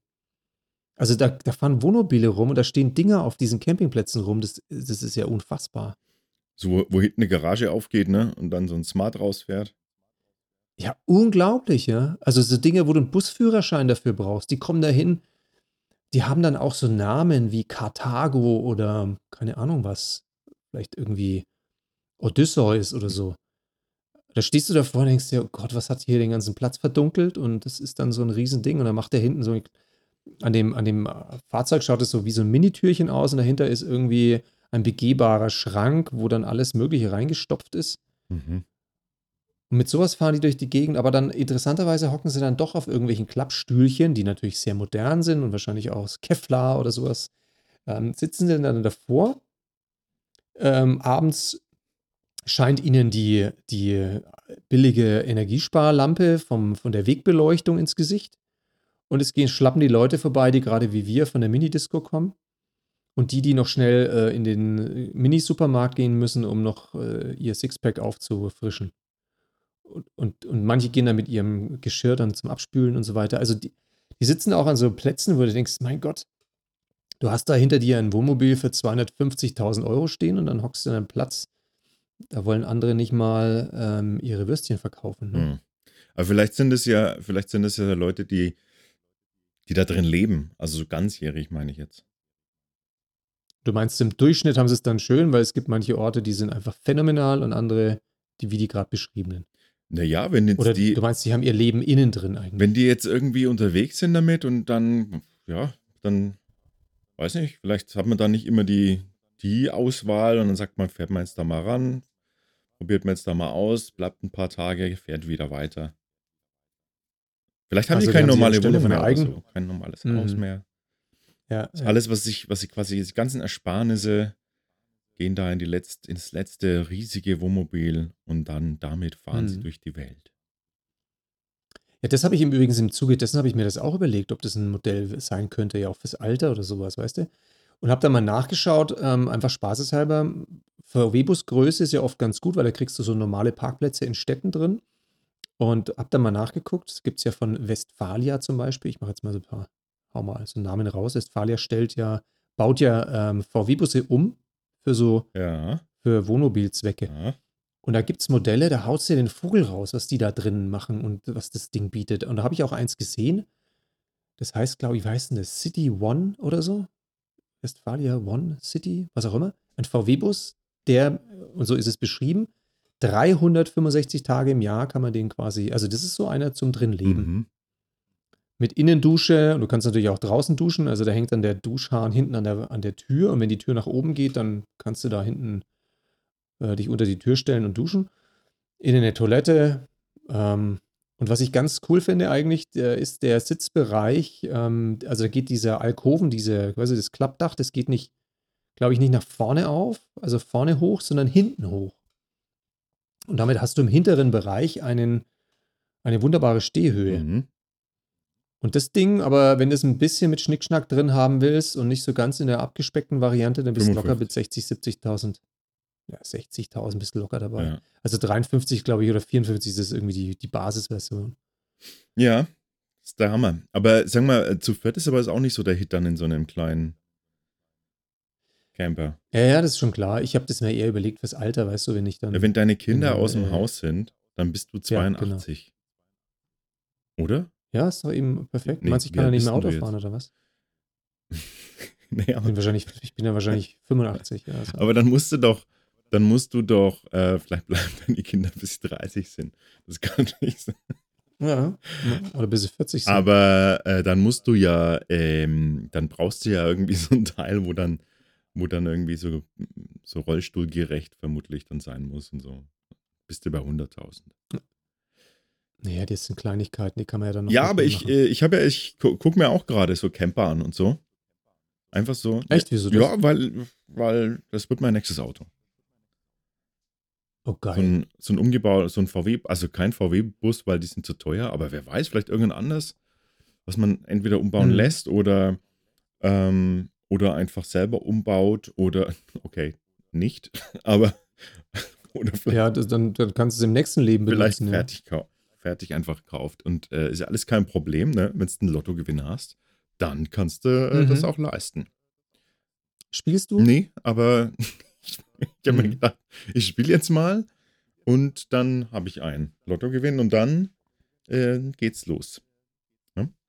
Also da, da fahren Wohnmobile rum und da stehen Dinger auf diesen Campingplätzen rum. Das, das ist ja unfassbar. So, wo, hinten eine Garage aufgeht, ne? Und dann so ein Smart rausfährt. Ja, unglaublich, ja. Also so Dinge, wo du einen Busführerschein dafür brauchst, die kommen dahin. Die haben dann auch so Namen wie Karthago oder keine Ahnung was. Vielleicht irgendwie Odysseus oder so. Da stehst du davor und denkst dir, oh Gott, was hat hier den ganzen Platz verdunkelt? Und das ist dann so ein Riesending. Und dann macht der hinten so an dem, an dem Fahrzeug schaut es so wie so ein Minitürchen aus und dahinter ist irgendwie ein begehbarer Schrank, wo dann alles Mögliche reingestopft ist. Mhm. Und mit sowas fahren die durch die Gegend, aber dann interessanterweise hocken sie dann doch auf irgendwelchen Klappstühlchen, die natürlich sehr modern sind und wahrscheinlich auch aus Kevlar oder sowas. Ähm, sitzen sie dann davor. Ähm, abends scheint ihnen die, die billige Energiesparlampe vom, von der Wegbeleuchtung ins Gesicht. Und es gehen, schlappen die Leute vorbei, die gerade wie wir von der Minidisco kommen. Und die, die noch schnell äh, in den äh, Mini-Supermarkt gehen müssen, um noch äh, ihr Sixpack aufzufrischen. Und, und, und manche gehen dann mit ihrem Geschirr dann zum Abspülen und so weiter. Also die, die sitzen auch an so Plätzen, wo du denkst, mein Gott, du hast da hinter dir ein Wohnmobil für 250.000 Euro stehen und dann hockst du an einem Platz. Da wollen andere nicht mal ähm, ihre Würstchen verkaufen. Ne? Mhm. Aber vielleicht sind es ja, vielleicht sind es ja Leute, die, die da drin leben. Also so ganzjährig, meine ich jetzt. Du meinst, im Durchschnitt haben sie es dann schön, weil es gibt manche Orte, die sind einfach phänomenal und andere, die wie die gerade beschriebenen. Naja, wenn jetzt Oder die, du meinst, die haben ihr Leben innen drin eigentlich. wenn die jetzt irgendwie unterwegs sind damit und dann, ja, dann, weiß nicht, vielleicht hat man da nicht immer die, die Auswahl und dann sagt man, fährt man jetzt da mal ran, probiert man jetzt da mal aus, bleibt ein paar Tage, fährt wieder weiter. Vielleicht haben Also die keine normale Wohnung mehr so, kein normales Mhm. Haus mehr. Ja, ja. Alles, was ich, was ich quasi, die ganzen Ersparnisse gehen da in die letzt, ins letzte riesige Wohnmobil und dann damit fahren sie Mhm. durch die Welt. Ja, das habe ich im Übrigens im Zuge dessen habe ich mir das auch überlegt, ob das ein Modell sein könnte, ja auch fürs Alter oder sowas, weißt du? Und habe dann mal nachgeschaut, ähm, einfach spaßeshalber. VW-Busgröße ist ja oft ganz gut, weil da kriegst du so normale Parkplätze in Städten drin. Und habe dann mal nachgeguckt. Es gibt es ja von Westfalia zum Beispiel. Ich mache jetzt mal so ein paar, hau mal so einen Namen raus. Westfalia stellt ja, baut ja ähm, VW-Busse um für so, Ja, für Wohnmobilzwecke. ja. Und da gibt es Modelle, da haut dir den Vogel raus, was die da drinnen machen und was das Ding bietet. Und da habe ich auch eins gesehen. Das heißt, glaube ich, wie heißt denn das? City One oder so? Westfalia One City, was auch immer. Ein VW-Bus, der, und so ist es beschrieben, 365 Tage im Jahr kann man den quasi, also das ist so einer zum Drinleben. Mhm. Mit Innendusche und du kannst natürlich auch draußen duschen. Also da hängt dann der Duschhahn hinten an der, an der Tür und wenn die Tür nach oben geht, dann kannst du da hinten äh, dich unter die Tür stellen und duschen. Innen eine Toilette. Ähm, und was ich ganz cool finde eigentlich, der ist der Sitzbereich. Ähm, also da geht dieser Alkoven, diese, quasi das Klappdach, das geht nicht, glaube ich, nicht nach vorne auf, also vorne hoch, sondern hinten hoch. Und damit hast du im hinteren Bereich einen, eine wunderbare Stehhöhe. Mhm. Und das Ding, aber wenn du es ein bisschen mit Schnickschnack drin haben willst und nicht so ganz in der abgespeckten Variante, dann bist du locker mit 60, 70.000. Ja, 60.000 bist du locker dabei. Ja. Also 53, glaube ich, oder 54 ist irgendwie die, die Basisversion. ja, ist der Hammer. Aber sag mal, äh, zu viert ist aber auch nicht so der Hit dann in so einem kleinen Camper. Ja, ja, das ist schon klar. Ich habe das mir eher überlegt fürs Alter, weißt du, wenn ich dann. Ja, wenn deine Kinder Genau, aus dem äh, Haus sind, dann bist du Ja, genau. 82. Oder? Ja, ist doch eben perfekt. Nee, Meinst du, ich kann ja nicht mehr Auto fahren oder was? nee, Ich bin, wahrscheinlich, ich bin ja wahrscheinlich 85. Ja, also. aber dann musst du doch, dann musst du doch, äh, vielleicht bleiben deine Kinder bis sie 30 sind. Das kann nicht sein. ja. Oder bis sie 40 sind. Aber äh, dann musst du ja, ähm, dann brauchst du ja irgendwie so ein Teil, wo dann, wo dann irgendwie so, so rollstuhlgerecht vermutlich dann sein muss und so. Bist du bei 100.000. naja, das sind Kleinigkeiten, die kann man ja dann noch Ja, aber ich, machen. äh, ich habe ja, ich gu guck mir auch gerade so Camper an und so. Einfach so. Echt? Wieso das? Ja, weil, weil das wird mein nächstes Auto. Oh, So geil. ein, so ein umgebaut, so ein VW, also kein VW-Bus, weil die sind zu teuer, aber wer weiß, vielleicht irgendein anders, was man entweder umbauen Mhm. lässt oder, ähm, oder einfach selber umbaut oder, okay, nicht, aber, oder vielleicht, Ja, das, dann, dann kannst du es im nächsten Leben vielleicht benutzen. Ja. fertig, kau- fertig einfach kauft. Und äh, ist ja alles kein Problem, ne? wenn du einen Lottogewinn hast, dann kannst du äh, Mhm. das auch leisten. Spielst du? Nee, aber ich, ich habe mir Mhm. gedacht, ich spiele jetzt mal und dann habe ich einen Lottogewinn und dann äh, geht's los.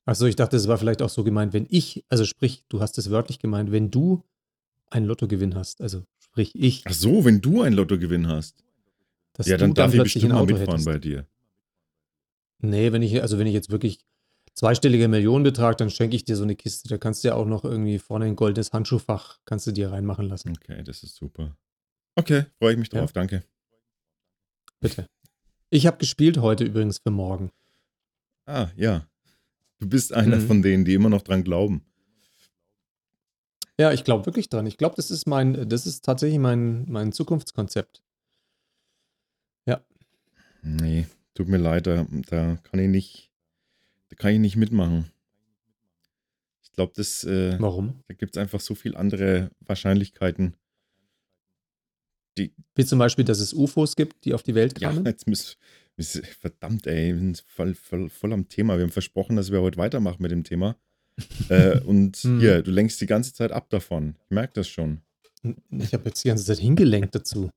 Achso, ich dachte, es war vielleicht auch so gemeint, wenn ich, also sprich, du hast es wörtlich gemeint, wenn du einen Lottogewinn hast, also sprich ich, Ach so, wenn du einen Lottogewinn hast, ja, dann du darf ich bestimmt mal mitfahren hättest. bei dir. Nee, wenn ich, also wenn ich jetzt wirklich zweistelliger Millionenbetrag, dann schenke ich dir so eine Kiste. Da kannst du ja auch noch irgendwie vorne ein goldenes Handschuhfach, kannst du dir reinmachen lassen. Okay, das ist super. Okay, freue ich mich Ja. drauf, danke. Bitte. Ich habe gespielt heute übrigens für morgen. Ah, ja. Du bist einer Mhm. von denen, die immer noch dran glauben. Ja, ich glaube wirklich dran. Ich glaube, das ist mein, das ist tatsächlich mein, mein Zukunftskonzept. Nee, tut mir leid, da, da kann ich nicht, da kann ich nicht mitmachen. Ich glaube, das, äh, Warum? da gibt es einfach so viele andere Wahrscheinlichkeiten. Wie zum Beispiel, dass es UFOs gibt, die auf die Welt Ja, kamen. jetzt müssen müssen- verdammt, ey, wir sind voll, voll, voll am Thema. Wir haben versprochen, dass wir heute weitermachen mit dem Thema. äh, und Hm. hier, du lenkst die ganze Zeit ab davon. Ich merke das schon. Ich habe jetzt die ganze Zeit hingelenkt dazu.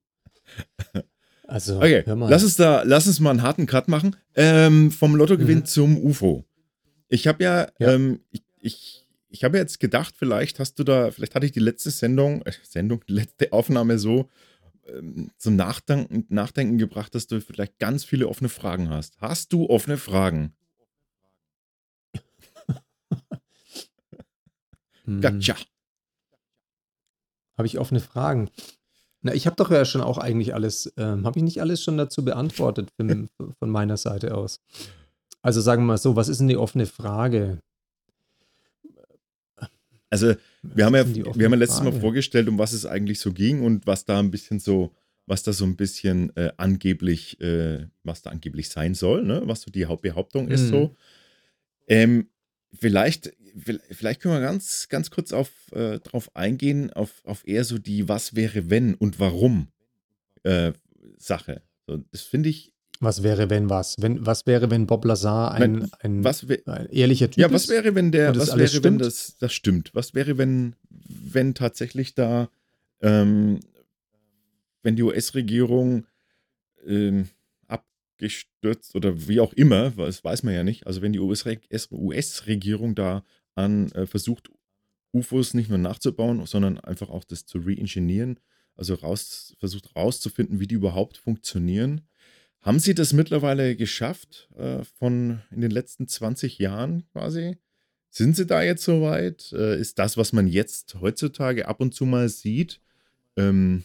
Also, Okay, lass uns da, lass uns mal einen harten Cut machen. Ähm, vom Lottogewinn Mhm. zum UFO. Ich habe ja, Ja. Ähm, ich, ich, ich habe jetzt gedacht, vielleicht hast du da, vielleicht hatte ich die letzte Sendung, äh, Sendung, die letzte Aufnahme so ähm, zum Nachdenken, Nachdenken gebracht, dass du vielleicht ganz viele offene Fragen hast. Hast du offene Fragen? Hm. Gotcha. Habe ich offene Fragen? Na, ich habe doch ja schon auch eigentlich alles, ähm, habe ich nicht alles schon dazu beantwortet von, von meiner Seite aus? Also sagen wir mal so, was ist denn die offene Frage? Also, wir haben ja, wir haben ja letztes Mal Frage? vorgestellt, um was es eigentlich so ging und was da ein bisschen so, was da so ein bisschen äh, angeblich, äh, was da angeblich sein soll, ne? was so die Hauptbehauptung ist Mhm. so. Ähm, vielleicht, vielleicht können wir ganz, ganz kurz auf, äh, drauf eingehen, auf, auf eher so die Was wäre, wenn und warum äh, Sache. So, das finde ich, Was wäre, wenn was? Wenn, was wäre, wenn Bob Lazar ein, Wenn- ein, was wär- ein ehrlicher Typ Ja, was ist? wäre, wenn der, was wäre, wenn stimmt? das, das stimmt? Was wäre, wenn, wenn tatsächlich da, ähm, wenn die US-Regierung ähm, abgestürzt oder wie auch immer, das weiß man ja nicht, also wenn die US-Regierung da an äh, versucht, UFOs nicht nur nachzubauen, sondern einfach auch das zu reingenieren, also raus, versucht rauszufinden, wie die überhaupt funktionieren. Haben Sie das mittlerweile geschafft äh, von in den letzten 20 Jahren quasi? Sind Sie da jetzt soweit? Äh, ist das, was man jetzt heutzutage ab und zu mal sieht, ähm,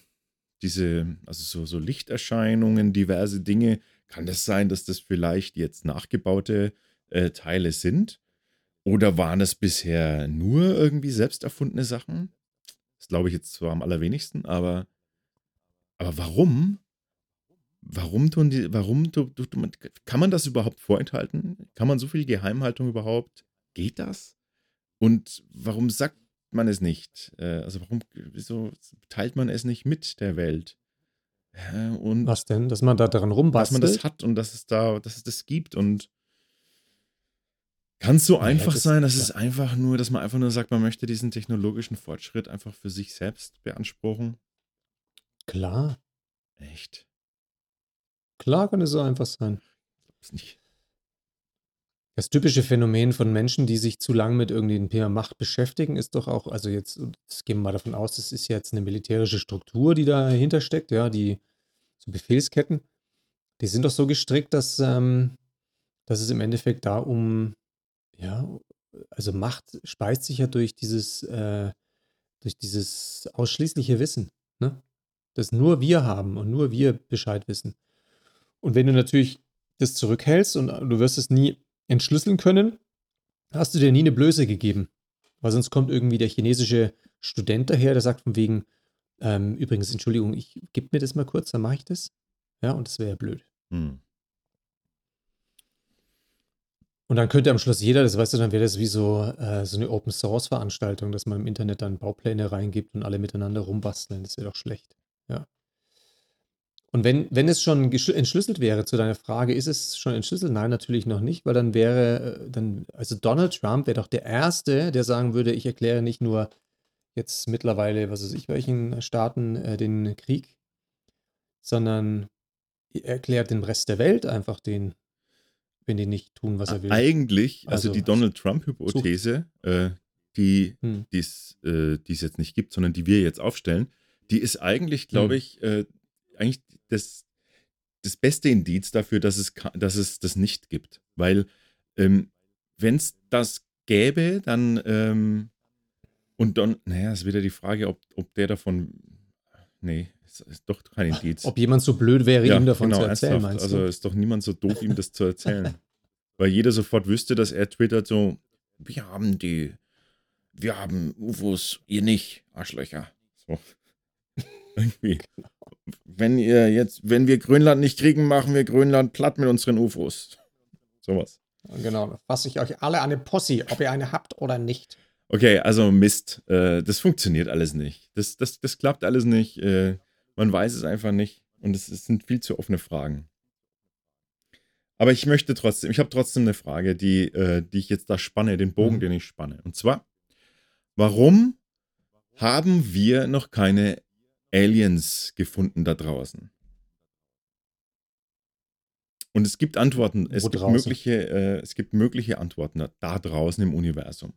diese, also so, so Lichterscheinungen, diverse Dinge, kann das sein, dass das vielleicht jetzt nachgebaute äh, Teile sind? Oder waren es bisher nur irgendwie selbst erfundene Sachen? Das glaube ich jetzt zwar am allerwenigsten, aber, aber warum? Warum tun die, warum tu, tu, tu, kann man das überhaupt vorenthalten? Kann man so viel Geheimhaltung überhaupt? Geht das? Und warum sagt man es nicht? Äh, also warum, wieso teilt man es nicht mit der Welt? Und Was denn? Dass man da dran rumbastelt? Dass man das hat und dass es da, dass es das gibt und kann es so einfach das, sein, dass es einfach nur, dass man einfach nur sagt, man möchte diesen technologischen Fortschritt einfach für sich selbst beanspruchen? Klar. Echt? Klar kann es so einfach sein. Ich nicht. Das typische Phänomen von Menschen, die sich zu lang mit irgendeinem Thema Macht beschäftigen, ist doch auch, also jetzt, jetzt gehen wir mal davon aus, das ist jetzt eine militärische Struktur, die dahinter steckt, ja, die so Befehlsketten, die sind doch so gestrickt, dass, ähm, dass es im Endeffekt da um ja, also Macht speist sich ja durch dieses, äh, durch dieses ausschließliche Wissen, ne? Das nur wir haben und nur wir Bescheid wissen. Und wenn du natürlich das zurückhältst und du wirst es nie entschlüsseln können, hast du dir nie eine Blöße gegeben. Weil sonst kommt irgendwie der chinesische Student daher, der sagt von wegen, ähm, übrigens, Entschuldigung, ich gebe mir das mal kurz, dann mache ich das. Ja, und das wäre ja blöd. Hm. Und dann könnte am Schluss jeder, das weißt du, dann wäre das wie so, äh, so eine Open-Source-Veranstaltung, dass man im Internet dann Baupläne reingibt und alle miteinander rumbasteln. Das wäre doch schlecht. Ja. Und wenn, wenn es schon entschlüsselt wäre zu deiner Frage, ist es schon entschlüsselt? Nein, natürlich noch nicht, weil dann wäre, äh, dann, also Donald Trump wäre doch der Erste, der sagen würde, ich erkläre nicht nur jetzt mittlerweile, was weiß ich, welchen Staaten äh, den Krieg, sondern er erklärt dem Rest der Welt einfach den wenn die nicht tun, was er will. Eigentlich, also, also die Donald Trump-Hypothese, äh, die hm. es äh, jetzt nicht gibt, sondern die wir jetzt aufstellen, die ist eigentlich, glaube hm. ich, äh, eigentlich das, das beste Indiz dafür, dass es, dass es das nicht gibt. Weil, ähm, wenn es das gäbe, dann, ähm, und dann, naja, ist wieder die Frage, ob, ob der davon, nee, ist, ist doch kein Indiz. Ob jemand so blöd wäre, ja, ihm davon genau, zu erzählen, ernsthaft. meinst du? Also ist doch niemand so doof, ihm das zu erzählen. Weil jeder sofort wüsste, dass er twittert so, wir haben die, wir haben UFOs, ihr nicht, Arschlöcher. So. Irgendwie. Wenn ihr jetzt, wenn wir Grönland nicht kriegen, machen wir Grönland platt mit unseren UFOs. Sowas. Genau, fasse ich euch alle an eine Posse, ob ihr eine habt oder nicht. Okay, also Mist. Äh, das funktioniert alles nicht. Das, das, das klappt alles nicht. Äh, man weiß es einfach nicht und es, es sind viel zu offene Fragen. Aber ich möchte trotzdem, ich habe trotzdem eine Frage, die, äh, die ich jetzt da spanne, den Bogen, mhm. den ich spanne. Und zwar, warum haben wir noch keine Aliens gefunden da draußen? Und es gibt Antworten, es gibt, mögliche, äh, es gibt mögliche Antworten da, da draußen im Universum.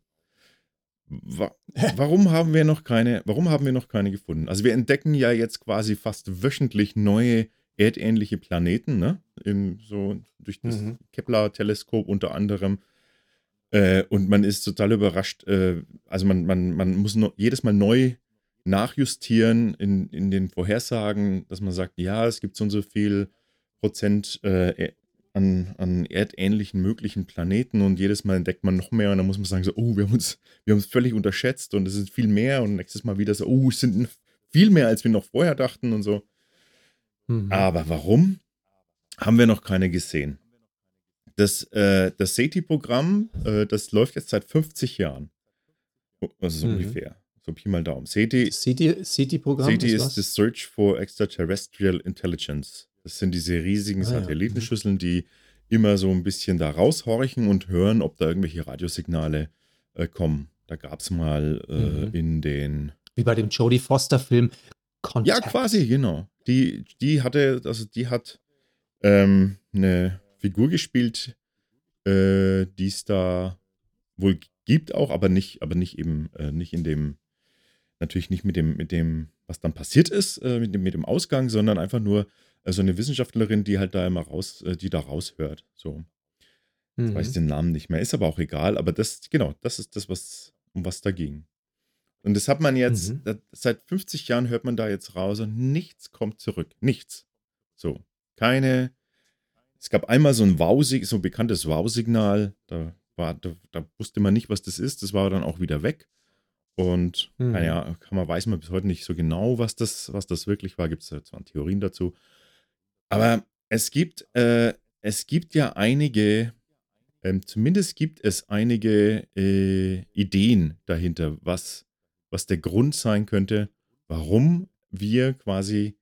Wa warum haben wir noch keine, warum haben wir noch keine gefunden? Also wir entdecken ja jetzt quasi fast wöchentlich neue erdähnliche Planeten, ne? Im, so durch das mhm. Kepler-Teleskop unter anderem. Äh, und man ist total überrascht. Äh, also man, man, man muss no, jedes Mal neu nachjustieren in, in den Vorhersagen, dass man sagt, ja, es gibt so und so viel Prozent äh, an, an erdähnlichen möglichen Planeten und jedes Mal entdeckt man noch mehr und dann muss man sagen, so, oh, wir haben uns, wir haben uns völlig unterschätzt und es ist viel mehr und nächstes Mal wieder so, oh, es sind viel mehr, als wir noch vorher dachten und so. Mhm. Aber warum haben wir noch keine gesehen? Das, äh, das SETI-Programm, äh, das läuft jetzt seit 50 Jahren. Also so mhm. ungefähr. So Pi mal Daumen. SETI, SETI-Programm SETI ist, ist das Search for Extraterrestrial Intelligence. Das sind diese riesigen ah, Satellitenschüsseln, die immer so ein bisschen da raushorchen und hören, ob da irgendwelche Radiosignale äh, kommen. Da gab es mal äh, mhm. in den. Wie bei dem Jodie Foster-Film Contact. Ja, quasi, genau. Die, die hatte, also die hat ähm, eine Figur gespielt, äh, die es da wohl gibt auch, aber nicht, aber nicht eben, äh, nicht in dem, natürlich nicht mit dem, mit dem was dann passiert ist äh, mit, dem, mit dem Ausgang, sondern einfach nur äh, so eine Wissenschaftlerin, die halt da immer raus, äh, die da raushört. So. Ich weiß Mhm. den Namen nicht mehr, ist aber auch egal. Aber das, genau, das ist das, was, um was da ging. Und das hat man jetzt, Mhm. seit 50 Jahren hört man da jetzt raus und nichts kommt zurück. Nichts. So. Keine. Es gab einmal so ein Wow, so ein bekanntes Wow-Signal. Da, war, da, da wusste man nicht, was das ist. Das war dann auch wieder weg. Und Mhm. naja, man, weiß man bis heute nicht so genau, was das, was das wirklich war. Gibt es zwar Theorien dazu. Aber es gibt, äh, es gibt ja einige, ähm, zumindest gibt es einige äh, Ideen dahinter, was, was der Grund sein könnte, warum wir quasi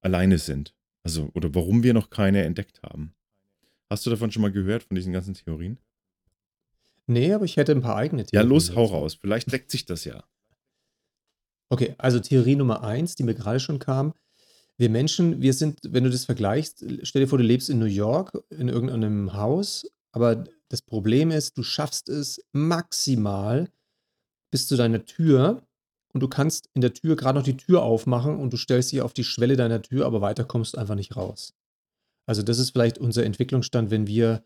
alleine sind. Also, oder warum wir noch keine entdeckt haben. Hast du davon schon mal gehört, von diesen ganzen Theorien? Nee, aber ich hätte ein paar eigene Ja, Theorien los, hau raus. Vielleicht deckt sich das ja. Okay, also Theorie Nummer eins, die mir gerade schon kam. Wir Menschen, wir sind, wenn du das vergleichst, stell dir vor, du lebst in New York in irgendeinem Haus, aber das Problem ist, du schaffst es maximal bis zu deiner Tür und du kannst in der Tür gerade noch die Tür aufmachen und du stellst dich auf die Schwelle deiner Tür, aber weiter kommst du einfach nicht raus. Also das ist vielleicht unser Entwicklungsstand, wenn wir,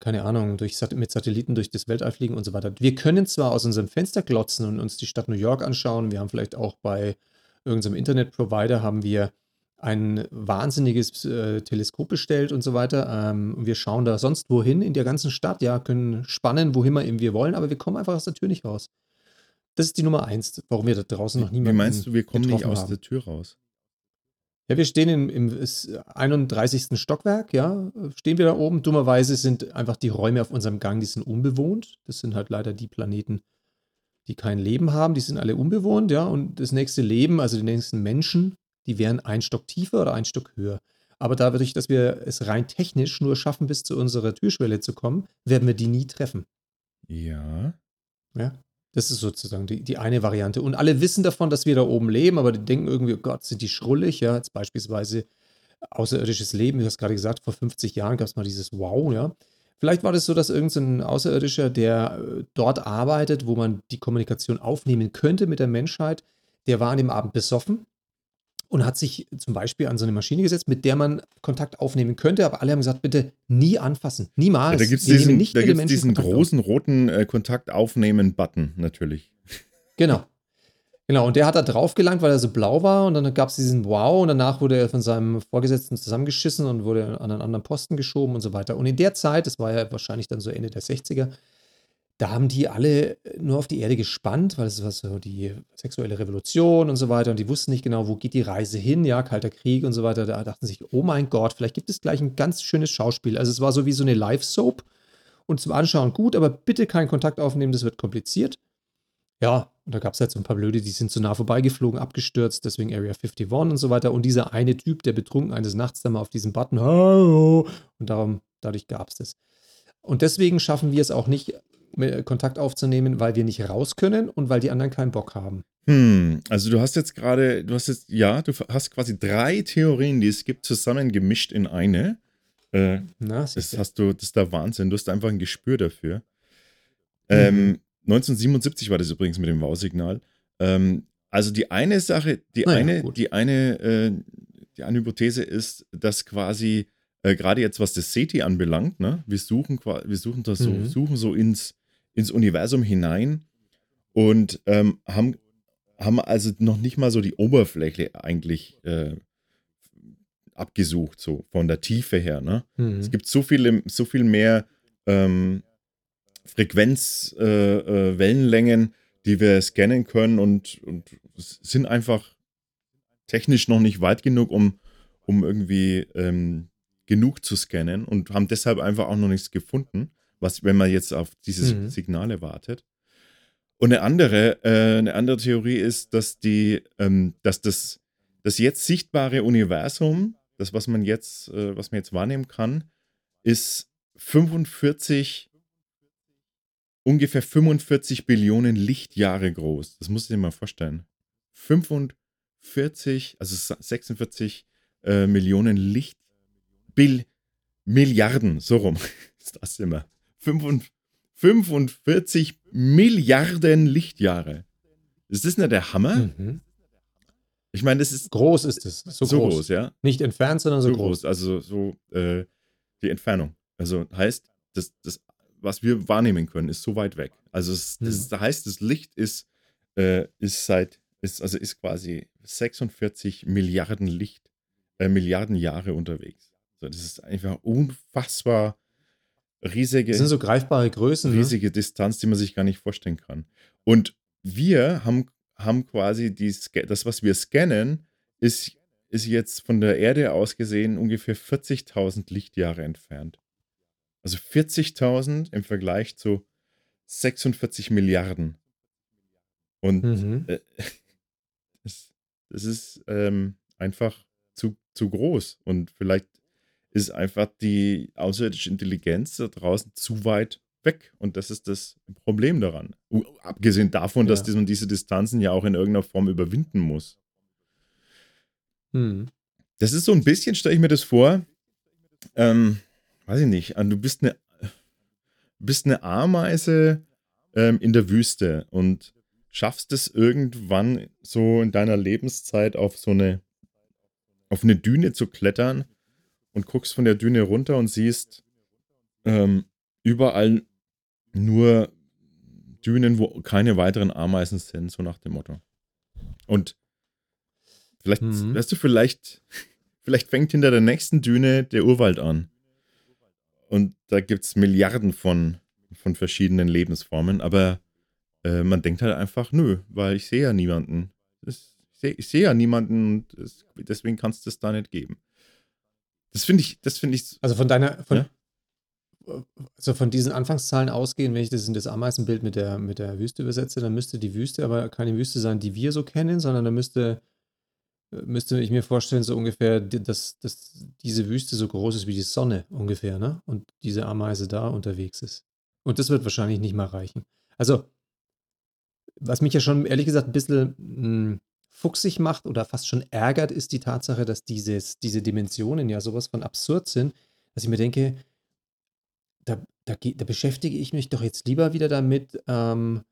keine Ahnung, durch, Sat- mit Satelliten durch das Weltall fliegen und so weiter. Wir können zwar aus unserem Fenster glotzen und uns die Stadt New York anschauen, wir haben vielleicht auch bei irgendeinem Internetprovider haben wir ein wahnsinniges äh, Teleskop bestellt und so weiter. Ähm, und wir schauen da sonst wohin in der ganzen Stadt, ja, können spannen, wohin wir, wir wollen, aber wir kommen einfach aus der Tür nicht raus. Das ist die Nummer eins, warum wir da draußen noch Wie niemanden meinst du, wir kommen nicht aus haben. der Tür raus? Ja, wir stehen im, im es- 31. Stockwerk, ja, stehen wir da oben. Dummerweise sind einfach die Räume auf unserem Gang, die sind unbewohnt. Das sind halt leider die Planeten, die kein Leben haben, die sind alle unbewohnt, ja. Und das nächste Leben, also die nächsten Menschen, die wären ein Stock tiefer oder ein Stock höher. Aber dadurch, dass wir es rein technisch nur schaffen, bis zu unserer Türschwelle zu kommen, werden wir die nie treffen. Ja. Ja. Das ist sozusagen die, die eine Variante. Und alle wissen davon, dass wir da oben leben, aber die denken irgendwie, oh Gott, sind die schrullig, ja. Jetzt beispielsweise außerirdisches Leben, du hast gerade gesagt, vor 50 Jahren gab es mal dieses Wow, ja. Vielleicht war das so, dass irgendein Außerirdischer, der äh, dort arbeitet, wo man die Kommunikation aufnehmen könnte mit der Menschheit, der war an dem Abend besoffen und hat sich zum Beispiel an so eine Maschine gesetzt, mit der man Kontakt aufnehmen könnte, aber alle haben gesagt, bitte nie anfassen, Ja, niemals. da gibt es diesen, da gibt's diesen Kontakt auf. großen roten äh, Kontakt aufnehmen Button natürlich. Genau. Genau, und der hat da drauf gelangt, weil er so blau war und dann gab es diesen Wow und danach wurde er von seinem Vorgesetzten zusammengeschissen und wurde an einen anderen Posten geschoben und so weiter. Und in der Zeit, das war ja wahrscheinlich dann so Ende der 60er, da haben die alle nur auf die Erde gespannt, weil es war so die sexuelle Revolution und so weiter und die wussten nicht genau, wo geht die Reise hin, ja, Kalter Krieg und so weiter. Da dachten sich, oh mein Gott, vielleicht gibt es gleich ein ganz schönes Schauspiel. Also es war so wie so eine Live-Soap und zum Anschauen gut, aber bitte keinen Kontakt aufnehmen, das wird kompliziert. Ja, und da gab es halt so ein paar Blöde, die sind zu nah vorbeigeflogen, abgestürzt, deswegen Area 51 und so weiter. Und dieser eine Typ, der betrunken eines Nachts dann mal auf diesen Button, Hallo, und darum, dadurch gab es das. Und deswegen schaffen wir es auch nicht, Kontakt aufzunehmen, weil wir nicht raus können und weil die anderen keinen Bock haben. Hm, also du hast jetzt gerade, du hast jetzt, ja, du hast quasi drei Theorien, die es gibt, zusammengemischt in eine. Äh, Na, das hast du, das ist der Wahnsinn. Du hast einfach ein Gespür dafür. Mhm. Ähm, 1977 war das übrigens mit dem Wow-Signal. Ähm, also die eine Sache, die Na ja, eine, gut. die eine, äh, die eine Hypothese ist, dass quasi äh, gerade jetzt was das SETI anbelangt, ne, wir suchen, wir suchen das so, Mhm. suchen so ins, ins Universum hinein und ähm, haben, haben also noch nicht mal so die Oberfläche eigentlich äh, abgesucht, so von der Tiefe her, ne? Mhm. Es gibt so viele, so viel mehr ähm, Frequenz, äh, äh, Wellenlängen, die wir scannen können und, und sind einfach technisch noch nicht weit genug, um, um irgendwie ähm, genug zu scannen und haben deshalb einfach auch noch nichts gefunden, was, wenn man jetzt auf diese Mhm. Signale wartet. Und eine andere, äh, eine andere Theorie ist, dass die, ähm, dass das, das jetzt sichtbare Universum, das, was man jetzt, äh, was man jetzt wahrnehmen kann, ist 45, ungefähr 45 Billionen Lichtjahre groß. Das musst du dir mal vorstellen. 45, also 46 äh, Millionen Licht, Bill, Milliarden, so rum ist das immer. 45 45 Milliarden Lichtjahre. Ist das nicht der Hammer? Mhm. Ich meine, das ist. Groß ist es. So, so groß. groß. ja. Nicht entfernt, sondern so, So groß. groß. Also so äh, die Entfernung. Also heißt, das, das, was wir wahrnehmen können, ist so weit weg. Also es, das, Hm. das heißt, das Licht ist, äh, ist seit, ist, also ist quasi 46 Milliarden Licht, äh, Milliarden Jahre unterwegs. So, das ist einfach unfassbar riesige Das sind so greifbare Größen. Ne? riesige Distanz, die man sich gar nicht vorstellen kann. Und wir haben, haben quasi die, das, was wir scannen, ist, ist jetzt von der Erde aus gesehen ungefähr 40.000 Lichtjahre entfernt. Also 40.000 im Vergleich zu 46 Milliarden. Und Mhm. äh, das, das ist ähm, einfach zu, zu groß. Und vielleicht ist einfach die außerirdische Intelligenz da draußen zu weit weg. Und das ist das Problem daran. Abgesehen davon, dass Ja. man diese Distanzen ja auch in irgendeiner Form überwinden muss. Mhm. Das ist so ein bisschen, stelle ich mir das vor, ähm, weiß ich nicht, äh, du bist eine, bist eine Ameise ähm, in der Wüste und schaffst es irgendwann so in deiner Lebenszeit auf so eine, auf eine Düne zu klettern und guckst von der Düne runter und siehst ähm, überall nur Dünen, wo keine weiteren Ameisen sind, so nach dem Motto. Und vielleicht, Mhm. weißt du, vielleicht, vielleicht fängt hinter der nächsten Düne der Urwald an. Und da gibt es Milliarden von, von verschiedenen Lebensformen, aber äh, man denkt halt einfach, nö, weil ich sehe ja niemanden. Das, ich sehe seh ja niemanden und das, deswegen kann es das da nicht geben. Das finde ich, das finde ich, Also von deiner, von, Ja? also von diesen Anfangszahlen ausgehen, wenn ich das in das Ameisenbild mit der, mit der Wüste übersetze, dann müsste die Wüste aber keine Wüste sein, die wir so kennen, sondern da müsste, müsste ich mir vorstellen, so ungefähr, dass, dass diese Wüste so groß ist wie die Sonne ungefähr, ne? Und diese Ameise da unterwegs ist. Und das wird wahrscheinlich nicht mal reichen. Also, was mich ja schon ehrlich gesagt ein bisschen mh, fuchsig macht oder fast schon ärgert, ist die Tatsache, dass dieses, diese Dimensionen ja sowas von absurd sind, dass ich mir denke, da, da, da beschäftige ich mich doch jetzt lieber wieder damit, ähm,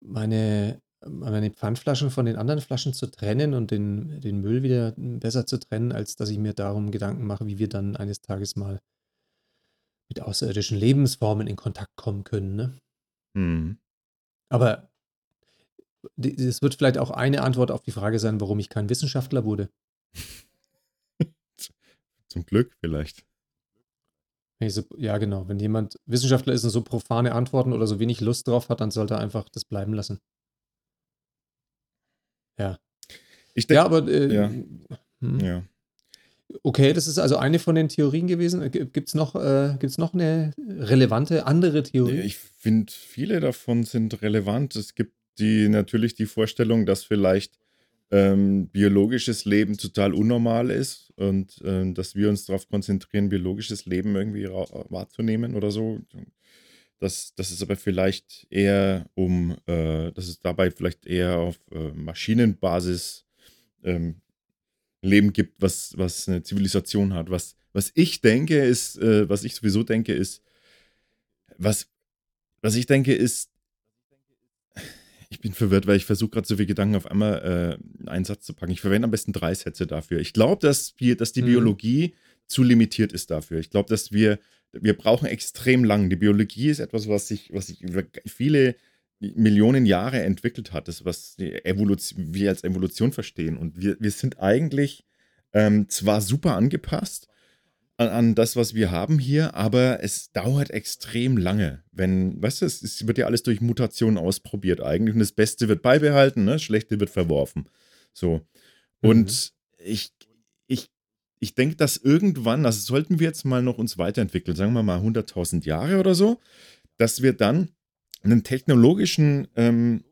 meine, meine Pfandflaschen von den anderen Flaschen zu trennen und den, den Müll wieder besser zu trennen, als dass ich mir darum Gedanken mache, wie wir dann eines Tages mal mit außerirdischen Lebensformen in Kontakt kommen können. Ne? hm, Aber das wird vielleicht auch eine Antwort auf die Frage sein, warum ich kein Wissenschaftler wurde. zum Glück vielleicht. Ja, genau. Wenn jemand Wissenschaftler ist und so profane Antworten oder so wenig Lust drauf hat, dann sollte er einfach das bleiben lassen. Ja. Ich Ja, denke, aber äh, ja. hm. ja. okay, das ist also eine von den Theorien gewesen. Gibt es noch, äh, gibt's noch eine relevante andere Theorie? Ich finde, viele davon sind relevant. Es gibt die natürlich die Vorstellung, dass vielleicht ähm, biologisches Leben total unnormal ist und ähm, dass wir uns darauf konzentrieren, biologisches Leben irgendwie wahrzunehmen oder so. Dass, dass es aber vielleicht eher um, äh, dass es dabei vielleicht eher auf äh, Maschinenbasis ähm, Leben gibt, was, was eine Zivilisation hat. Was, was ich denke, ist, äh, was ich sowieso denke, ist, was, was ich denke, ist, ich bin verwirrt, weil ich versuche gerade so viele Gedanken auf einmal äh, in einen Satz zu packen. Ich verwende am besten drei Sätze dafür. Ich glaube, dass, wir- dass die Mhm. Biologie zu limitiert ist dafür. Ich glaube, dass wir, wir brauchen extrem lang. Die Biologie ist etwas, was sich, was sich über viele Millionen Jahre entwickelt hat, das, was Evolution, wir als Evolution verstehen. Und wir, wir sind eigentlich ähm, zwar super angepasst an, an das, was wir haben hier, aber es dauert extrem lange. Wenn, weißt du, es, es wird ja alles durch Mutationen ausprobiert eigentlich und das Beste wird beibehalten, ne? das Schlechte wird verworfen. So. Und ich, ich, ich denke, dass irgendwann, also sollten wir jetzt mal noch uns weiterentwickeln, sagen wir mal 100.000 Jahre oder so, dass wir dann einen technologischen, ähm,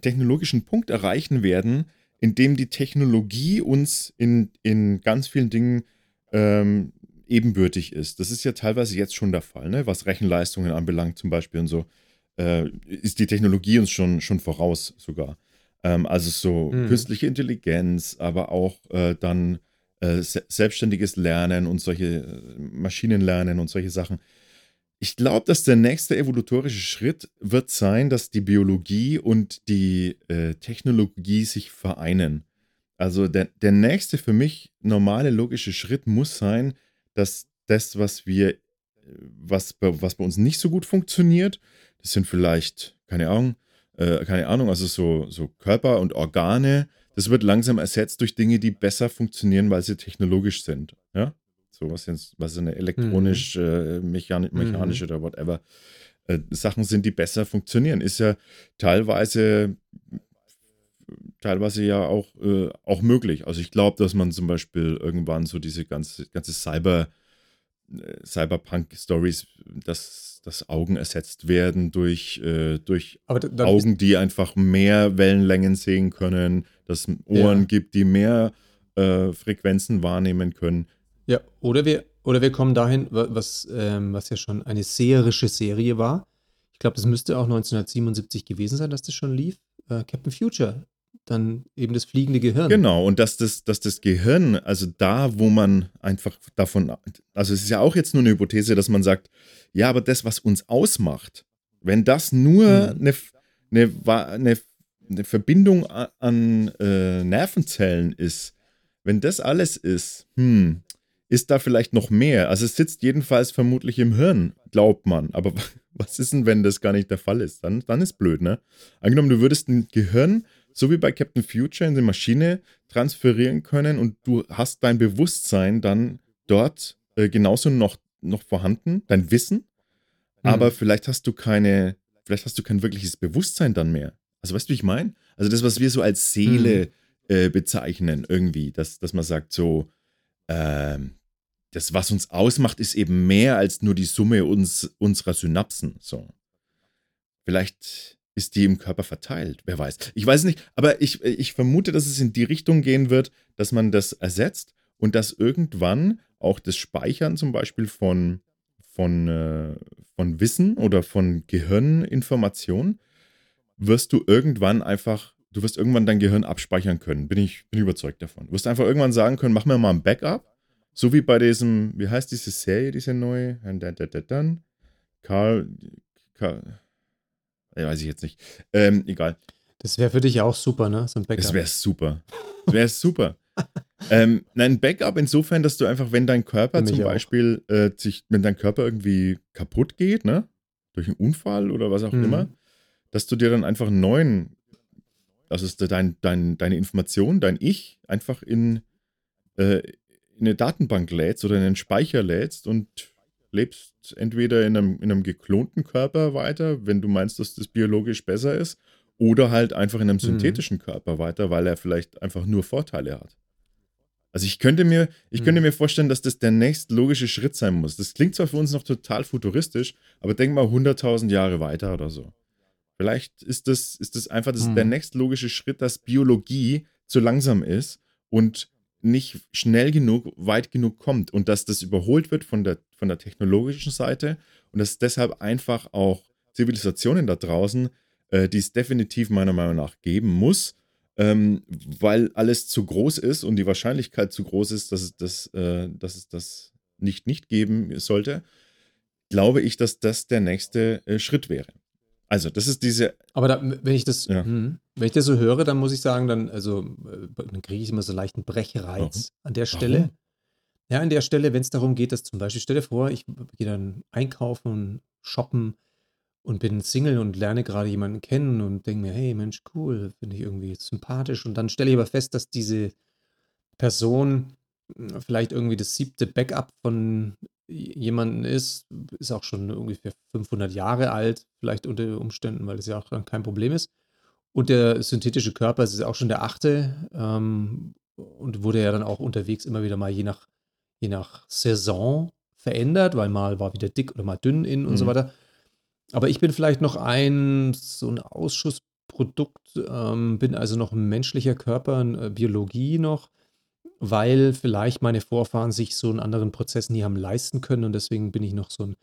technologischen Punkt erreichen werden, in dem die Technologie uns in, in ganz vielen Dingen ähm, ebenbürtig ist. Das ist ja teilweise jetzt schon der Fall, ne? was Rechenleistungen anbelangt zum Beispiel und so, äh, ist die Technologie uns schon, schon voraus sogar. Ähm, also so Mhm. künstliche Intelligenz, aber auch äh, dann äh, se selbstständiges Lernen und solche äh, Maschinenlernen und solche Sachen. Ich glaube, dass der nächste evolutorische Schritt wird sein, dass die Biologie und die äh, Technologie sich vereinen. Also der, der nächste für mich normale logische Schritt muss sein, dass das, was wir, was, was bei uns nicht so gut funktioniert, das sind vielleicht, keine Ahnung, äh, keine Ahnung, also so, so Körper und Organe, das wird langsam ersetzt durch Dinge, die besser funktionieren, weil sie technologisch sind. Ja? So was jetzt, was eine elektronisch, mhm. äh, mechani mechanische mhm. oder whatever äh, Sachen sind, die besser funktionieren. Ist ja teilweise teilweise ja auch, äh, auch möglich. Also ich glaube, dass man zum Beispiel irgendwann so diese ganze, ganze Cyber, äh, Cyberpunk-Stories, dass, dass Augen ersetzt werden durch, äh, durch Augen, die einfach mehr Wellenlängen sehen können, dass es Ohren ja. gibt, die mehr äh, Frequenzen wahrnehmen können. Ja, oder wir, oder wir kommen dahin, was, ähm, was ja schon eine seherische Serie war. Ich glaube, das müsste auch 1977 gewesen sein, dass das schon lief. Äh, Captain Future dann eben das fliegende Gehirn. Genau, und dass das, dass das Gehirn, also da, wo man einfach davon, also es ist ja auch jetzt nur eine Hypothese, dass man sagt, ja, aber das, was uns ausmacht, wenn das nur eine, eine, eine, eine, Verbindung an äh, Nervenzellen ist, wenn das alles ist, hm, ist da vielleicht noch mehr. Also es sitzt jedenfalls vermutlich im Hirn, glaubt man. Aber was ist denn, wenn das gar nicht der Fall ist? Dann, dann ist blöd, ne? Angenommen, du würdest ein Gehirn so wie bei Captain Future in die Maschine transferieren können und du hast dein Bewusstsein dann dort äh, genauso noch, noch vorhanden, dein Wissen, mhm. aber vielleicht hast du keine, vielleicht hast du kein wirkliches Bewusstsein dann mehr. Also weißt du, wie ich meine? Also das, was wir so als Seele mhm. äh, bezeichnen, irgendwie, dass, dass man sagt, so, ähm, das, was uns ausmacht, ist eben mehr als nur die Summe uns, unserer Synapsen. So. Vielleicht ist die im Körper verteilt. Wer weiß. Ich weiß nicht, aber ich, ich vermute, dass es in die Richtung gehen wird, dass man das ersetzt und dass irgendwann auch das Speichern zum Beispiel von, von, äh, von Wissen oder von Gehirninformation wirst du irgendwann einfach, du wirst irgendwann dein Gehirn abspeichern können. Bin ich, bin überzeugt davon. Du wirst einfach irgendwann sagen können, mach mir mal ein Backup. So wie bei diesem, wie heißt diese Serie, diese neue? Karl, Karl ja, weiß ich jetzt nicht. Ähm, egal. Das wäre für dich auch super, ne? So ein Backup. Das wäre super. Das wäre super. ähm, nein, Backup insofern, dass du einfach, wenn dein Körper zum Beispiel, äh, sich, wenn dein Körper irgendwie kaputt geht, ne? Durch einen Unfall oder was auch mhm. immer, dass du dir dann einfach einen neuen, also dein, dein, deine Information, dein Ich, einfach in, äh, in eine Datenbank lädst oder in einen Speicher lädst und lebst entweder in einem, in einem geklonten Körper weiter, wenn du meinst, dass das biologisch besser ist, oder halt einfach in einem mhm. synthetischen mhm. Körper weiter, weil er vielleicht einfach nur Vorteile hat. Also ich könnte mir, ich mhm. könnte mir vorstellen, dass das der nächste logische Schritt sein muss. Das klingt zwar für uns noch total futuristisch, aber denk mal 100.000 Jahre weiter oder so. Vielleicht ist das, ist das einfach das, mhm. der nächste logische Schritt, dass Biologie zu langsam ist und nicht schnell genug, weit genug kommt und dass das überholt wird von der, von der technologischen Seite und dass deshalb einfach auch Zivilisationen da draußen, äh, die es definitiv meiner Meinung nach geben muss, ähm, weil alles zu groß ist und die Wahrscheinlichkeit zu groß ist, dass es das, äh, dass es das nicht nicht geben sollte, glaube ich, dass das der nächste äh, Schritt wäre. Also, das ist diese. Aber da, wenn ich das, ja. hm, wenn ich das so höre, dann muss ich sagen, dann, also, äh, dann kriege ich immer so leichten Brechreiz Warum? an der Stelle. Warum? Ja, an der Stelle, wenn es darum geht, dass zum Beispiel, stell dir vor, ich gehe dann einkaufen und shoppen und bin Single und lerne gerade jemanden kennen und denke mir, hey Mensch, cool, finde ich irgendwie sympathisch. Und dann stelle ich aber fest, dass diese Person hm, vielleicht irgendwie das siebte Backup von jemanden ist, ist auch schon ungefähr 500 Jahre alt, vielleicht unter Umständen, weil das ja auch dann kein Problem ist. Und der synthetische Körper ist auch schon der achte ähm, und wurde ja dann auch unterwegs immer wieder mal je nach, je nach Saison verändert, weil mal war wieder dick oder mal dünn in und mhm. so weiter. Aber ich bin vielleicht noch ein, so ein Ausschussprodukt, ähm, bin also noch ein menschlicher Körper, äh, Biologie noch weil vielleicht meine Vorfahren sich so einen anderen Prozess nie haben leisten können und deswegen bin ich noch so ein.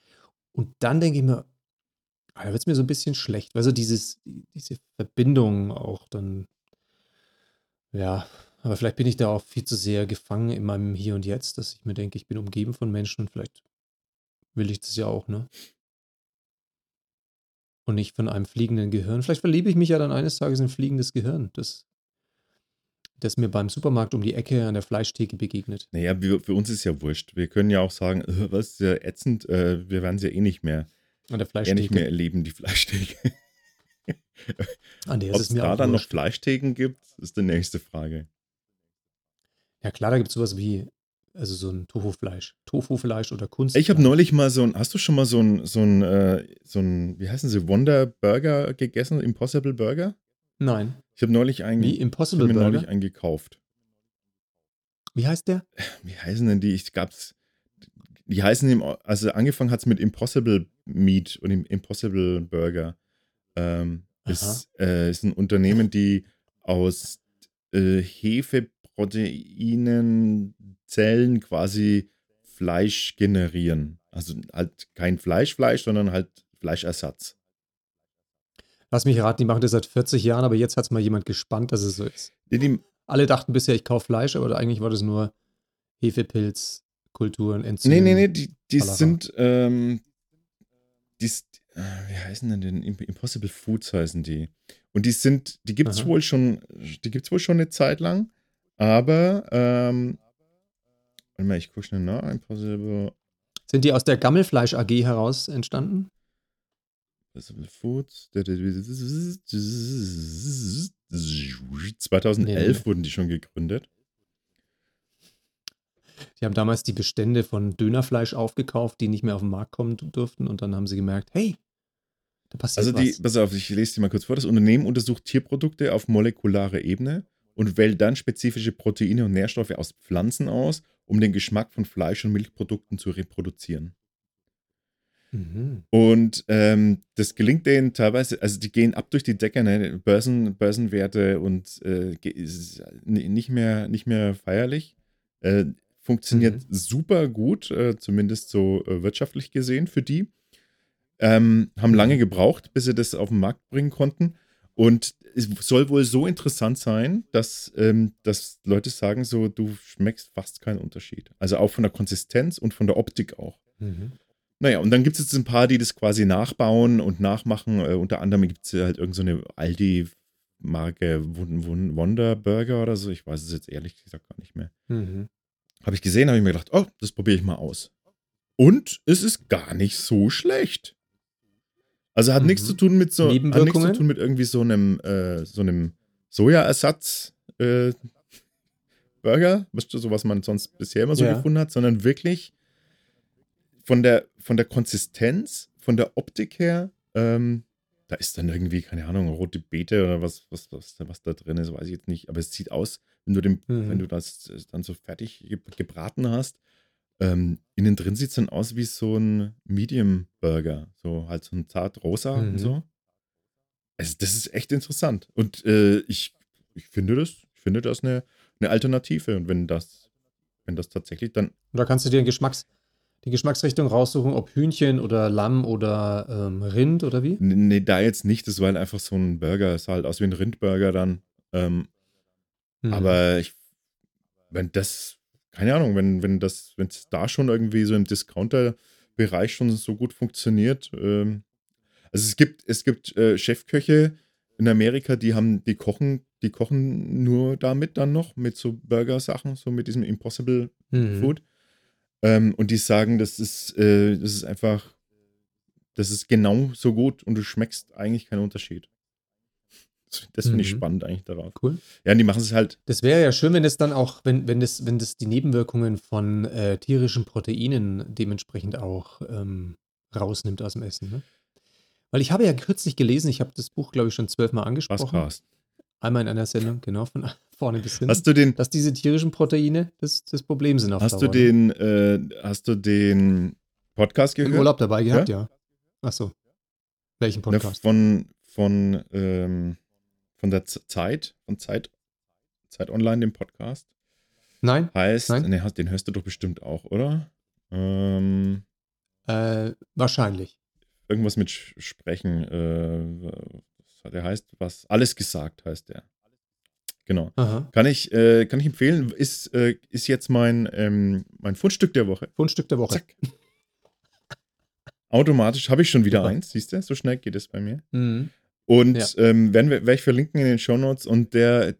Und dann denke ich mir, ah, da wird es mir so ein bisschen schlecht, weil so dieses, diese Verbindung auch dann, ja, aber vielleicht bin ich da auch viel zu sehr gefangen in meinem Hier und Jetzt, dass ich mir denke, ich bin umgeben von Menschen und vielleicht will ich das ja auch, ne? Und nicht von einem fliegenden Gehirn. Vielleicht verliebe ich mich ja dann eines Tages in ein fliegendes Gehirn. Das das mir beim Supermarkt um die Ecke an der Fleischtheke begegnet. Naja, für uns ist ja wurscht. Wir können ja auch sagen, äh, was ist ja ätzend, äh, wir werden es ja eh nicht mehr, An der eh Fleischtheke. nicht mehr erleben, die Fleischtheke. An der Ob ist es es mir da dann noch wurscht. Fleischtheken gibt, ist die nächste Frage. Ja klar, da gibt es sowas wie, also so ein Tofu-Fleisch. Tofu-Fleisch oder Kunst. Ich habe neulich mal so ein, hast du schon mal so ein, so ein, äh, so ein, wie heißen sie, Wonder Burger gegessen? Impossible Burger? Nein. Ich habe neulich einen, Wie ich Impossible habe mir Burger? neulich einen gekauft. Wie heißt der? Wie heißen denn die? Ich gab's, die heißen, im, also angefangen hat es mit Impossible Meat und im Impossible Burger. Ähm, ist, äh, ist ein Unternehmen, die aus äh, Hefeproteinen Zellen quasi Fleisch generieren. Also halt kein Fleischfleisch, sondern halt Fleischersatz. Lass mich raten, die machen das seit 40 Jahren, aber jetzt hat es mal jemand gespannt, dass es so ist. Die, die, Alle dachten bisher, ich kaufe Fleisch, aber eigentlich war das nur Hefepilz, Kulturen, Enzyme. nee, nee, nee, die, die sind, ähm, die, äh, wie heißen denn denn? Im- Impossible Foods heißen die. Und die sind, die gibt es wohl schon, die gibt es wohl schon eine Zeit lang, aber, ähm, warte mal, ich gucke schnell nach, Impossible, Sind die aus der Gammelfleisch AG heraus entstanden? Impossible Foods, 2011 Nee. wurden die schon gegründet. Die haben damals die Bestände von Dönerfleisch aufgekauft, die nicht mehr auf den Markt kommen durften und dann haben sie gemerkt, hey, da passiert Also die, was. pass auf, ich lese dir mal kurz vor. Das Unternehmen untersucht Tierprodukte auf molekularer Ebene und wählt dann spezifische Proteine und Nährstoffe aus Pflanzen aus, um den Geschmack von Fleisch- und Milchprodukten zu reproduzieren. Mhm. Und ähm, das gelingt denen teilweise, also die gehen ab durch die Decke, ne? Börsen, Börsenwerte und äh, n- nicht mehr, nicht mehr feierlich. Äh, funktioniert super gut, äh, zumindest so äh, wirtschaftlich gesehen für die. Ähm, haben lange gebraucht, bis sie das auf den Markt bringen konnten. Und es soll wohl so interessant sein, dass, ähm, dass Leute sagen, so, du schmeckst fast keinen Unterschied. Also auch von der Konsistenz und von der Optik auch. Mhm. Naja, und dann gibt es jetzt ein paar, die das quasi nachbauen und nachmachen. Äh, unter anderem gibt es halt irgendeine so eine Aldi-Marke Wonder Burger oder so. Ich weiß es jetzt ehrlich gesagt gar nicht mehr. Mhm. Habe ich gesehen, habe ich mir gedacht, oh, das probiere ich mal aus. Und es ist gar nicht so schlecht. Also hat Mhm. nichts zu tun mit so, hat nichts zu tun mit irgendwie so einem, äh, so einem Sojaersatz äh, Burger, so was man sonst bisher immer so Ja. gefunden hat, sondern wirklich von der, von der Konsistenz, von der Optik her, ähm, da ist dann irgendwie, keine Ahnung, rote Beete oder was, was, was, was da drin ist, weiß ich jetzt nicht. Aber es sieht aus, wenn du, den, Mhm. wenn du das dann so fertig ge- gebraten hast, ähm, innen drin sieht es dann aus wie so ein Medium-Burger. So halt so ein zart rosa und Mhm. so. Also, das ist echt interessant. Und äh, ich, ich finde das, ich finde das eine, eine Alternative. Und wenn das, wenn das tatsächlich dann Und da kannst du dir den Geschmacks, die Geschmacksrichtung raussuchen, ob Hühnchen oder Lamm oder ähm, Rind oder wie? Nee, da jetzt nicht. Das war halt einfach so ein Burger. Es sah halt aus wie ein Rindburger dann. Ähm, Mhm. Aber ich, wenn das, keine Ahnung, wenn, wenn das, wenn es da schon irgendwie so im Discounter-Bereich schon so gut funktioniert. Ähm, also es gibt, es gibt äh, Chefköche in Amerika, die haben, die kochen, die kochen nur damit dann noch, mit so Burger-Sachen, so mit diesem Impossible Mhm. Food. Ähm, und die sagen, das ist, äh, das ist einfach, das ist genau so gut und du schmeckst eigentlich keinen Unterschied. Das, finde ich Mhm. spannend eigentlich darauf. Cool. Ja, und die machen es halt, Das wäre ja schön, wenn das dann auch, wenn, wenn das, wenn das die Nebenwirkungen von äh, tierischen Proteinen dementsprechend auch ähm, rausnimmt aus dem Essen. Ne? Weil ich habe ja kürzlich gelesen, ich habe das Buch, glaube ich, schon zwölfmal was angesprochen. krass. Einmal in einer Sendung, genau, von vorne bis hinten. Hast du den, dass diese tierischen Proteine das, das Problem sind auf hast du Dauer, ne? den, äh, hast du den Podcast Im gehört? Urlaub dabei gehabt, ja. Ach so. Welchen Ne, Podcast? von, von, ähm, von der Zeit, von Zeit, Zeit Online, dem Podcast. Nein? Heißt, Nein. ne, hast- den hörst du doch bestimmt auch, oder? Ähm, Äh, wahrscheinlich. irgendwas mit Sprechen. Äh, was hat der heißt was? Alles gesagt heißt der. Genau. Aha. Kann ich, äh, kann ich empfehlen. Ist, äh, ist jetzt mein, ähm, mein Fundstück der Woche. Fundstück der Woche. Zack. Automatisch habe ich schon wieder Super. eins, siehst du? So schnell geht es bei mir. Mhm. Und Ja. ähm, werden wir, werde ich verlinken in den Shownotes und der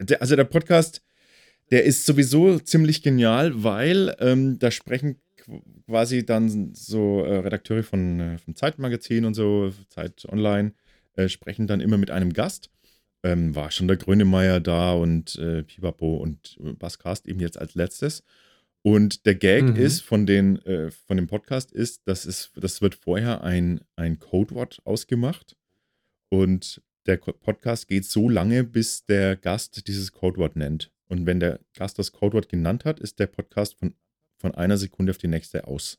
der, also der Podcast, der ist sowieso ziemlich genial, weil ähm, da sprechen quasi dann so äh, Redakteure von, äh, vom Zeitmagazin und so, Zeit Online, äh, sprechen dann immer mit einem Gast. Ähm, war schon der Grönemeyer da und äh, Pipapo und Basscast eben jetzt als letztes. Und der Gag mhm. ist von, den, äh, von dem Podcast ist, dass es, das wird vorher ein, ein Codewort ausgemacht. Und der Podcast geht so lange, bis der Gast dieses Codewort nennt. Und wenn der Gast das Codewort genannt hat, ist der Podcast von, von einer Sekunde auf die nächste aus.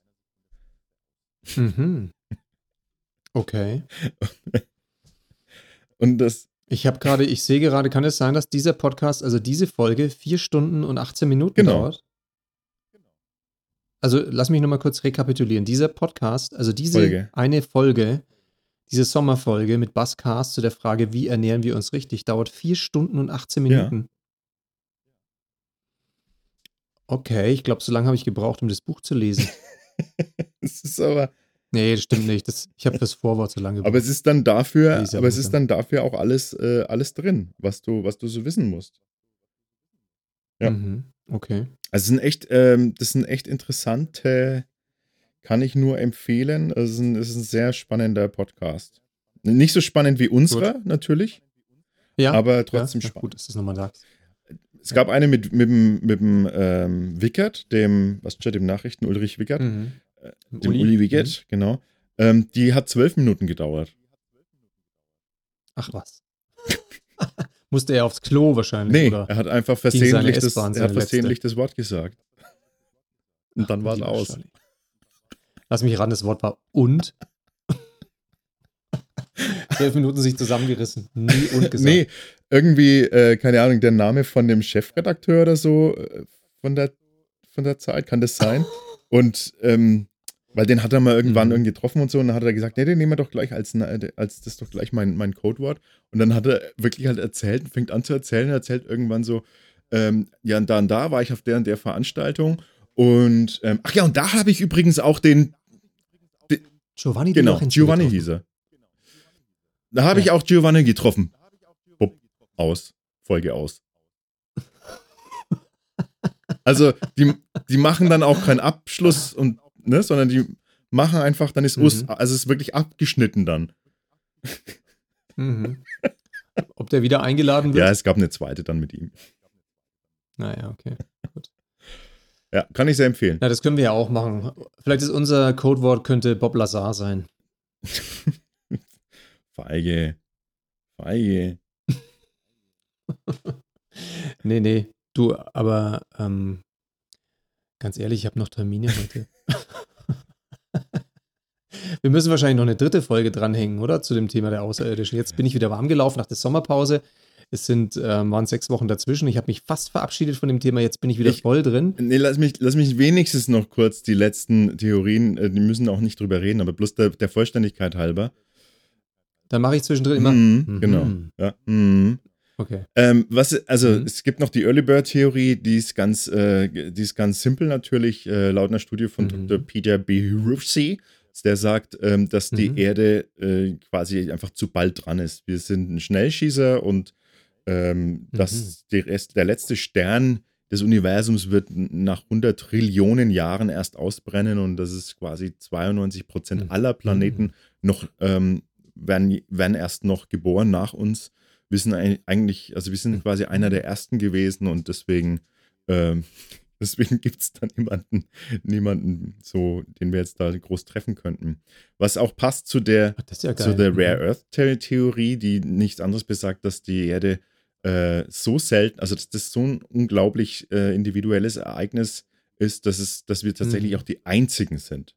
Mhm. Okay. Und das. Ich habe gerade, ich sehe gerade, kann es sein, dass dieser Podcast, also diese Folge, vier Stunden und 18 Minuten genau. dauert? Also lass mich nochmal kurz rekapitulieren. Dieser Podcast, also diese Folge. eine Folge, diese Sommerfolge mit Buzzcast zu der Frage, wie ernähren wir uns richtig, dauert vier Stunden und 18 Minuten. Ja. Okay, ich glaube, so lange habe ich gebraucht, um das Buch zu lesen. Es ist aber. Nee, das stimmt nicht. Das, ich habe das Vorwort so lange gebraucht. Aber es ist dann dafür, aber es ist dann dafür auch alles, äh, alles drin, was du, was du so wissen musst. Ja. Mhm, okay. Also es sind echt, ähm, das sind echt interessante, kann ich nur empfehlen. Es ist ein, es ist ein sehr spannender Podcast. Nicht so spannend wie unserer, gut. natürlich. Ja. Aber trotzdem ja, spannend. Gut, dass du es nochmal sagst. Es gab eine mit, mit, mit, mit dem ähm, Wickert, dem, was steht, dem Nachrichten Ulrich Wickert. Mhm. Äh, dem Uli, Uli Wickert, mhm. genau. Ähm, die hat zwölf Minuten gedauert. Ach was. Musste er aufs Klo wahrscheinlich, nee, oder? er hat einfach versehentlich, das, er hat versehentlich das Wort gesagt. Und dann war es aus. Lass mich ran, das Wort war und. Zwölf Minuten sich zusammengerissen. Nie und gesagt. Nee, irgendwie, äh, keine Ahnung, der Name von dem Chefredakteur oder so äh, von, der, von der Zeit, kann das sein? Und ähm, weil den hat er mal irgendwann mhm. irgendwie getroffen und so, und dann hat er gesagt, nee, den nehmen wir doch gleich als, als das ist doch gleich mein, mein Codewort. Und dann hat er wirklich halt erzählt, fängt an zu erzählen, er erzählt irgendwann so, ähm, ja, und da und da war ich auf der und der Veranstaltung. Und ähm, ach ja, und da habe ich übrigens auch den Giovanni Genau, Giovanni hieß er. Da habe ja. ich auch Giovanni getroffen. Bupp, aus. Folge aus. Also, die, die machen dann auch keinen Abschluss und ne, sondern die machen einfach, dann ist mhm. Us, also es ist wirklich abgeschnitten dann. Mhm. Ob der wieder eingeladen wird? Ja, es gab eine zweite dann mit ihm. Naja, okay. Gut. Ja, kann ich sehr empfehlen. Ja, das können wir ja auch machen. Vielleicht ist unser Codewort könnte Bob Lazar sein. Feige. Feige. nee, nee. Du, aber ähm, ganz ehrlich, ich habe noch Termine heute. Wir müssen wahrscheinlich noch eine dritte Folge dranhängen, oder? Zu dem Thema der Außerirdischen. Jetzt bin ich wieder warm gelaufen nach der Sommerpause. Es sind, äh, waren sechs Wochen dazwischen. Ich habe mich fast verabschiedet von dem Thema. Jetzt bin ich wieder ich, voll drin. Nee, lass mich, lass mich wenigstens noch kurz die letzten Theorien, äh, die müssen auch nicht drüber reden, aber bloß der, der Vollständigkeit halber. Dann mache ich zwischendrin immer. Mhm, mhm. Genau. Ja. Mhm. Okay. Ähm, was, also mhm. es gibt noch die Early Bird Theorie, die ist ganz, äh, die ist ganz simpel natürlich, äh, laut einer Studie von mhm. Dr. Peter B. Rufsey, der sagt, ähm, dass die mhm. Erde äh, quasi einfach zu bald dran ist. Wir sind ein Schnellschießer und ähm, dass mhm. Rest, der letzte Stern des Universums wird nach 100 Trillionen Jahren erst ausbrennen und das ist quasi 92 Prozent mhm. aller Planeten noch ähm, werden, werden erst noch geboren nach uns wir sind eigentlich, also wir sind hm. quasi einer der ersten gewesen und deswegen, ähm, deswegen gibt es dann niemanden, niemanden so, den wir jetzt da groß treffen könnten. Was auch passt zu der, ja zu der Rare Earth Theorie, die nichts anderes besagt, dass die Erde äh, so selten, also dass das so ein unglaublich äh, individuelles Ereignis ist, dass es, dass wir tatsächlich mhm. auch die einzigen sind.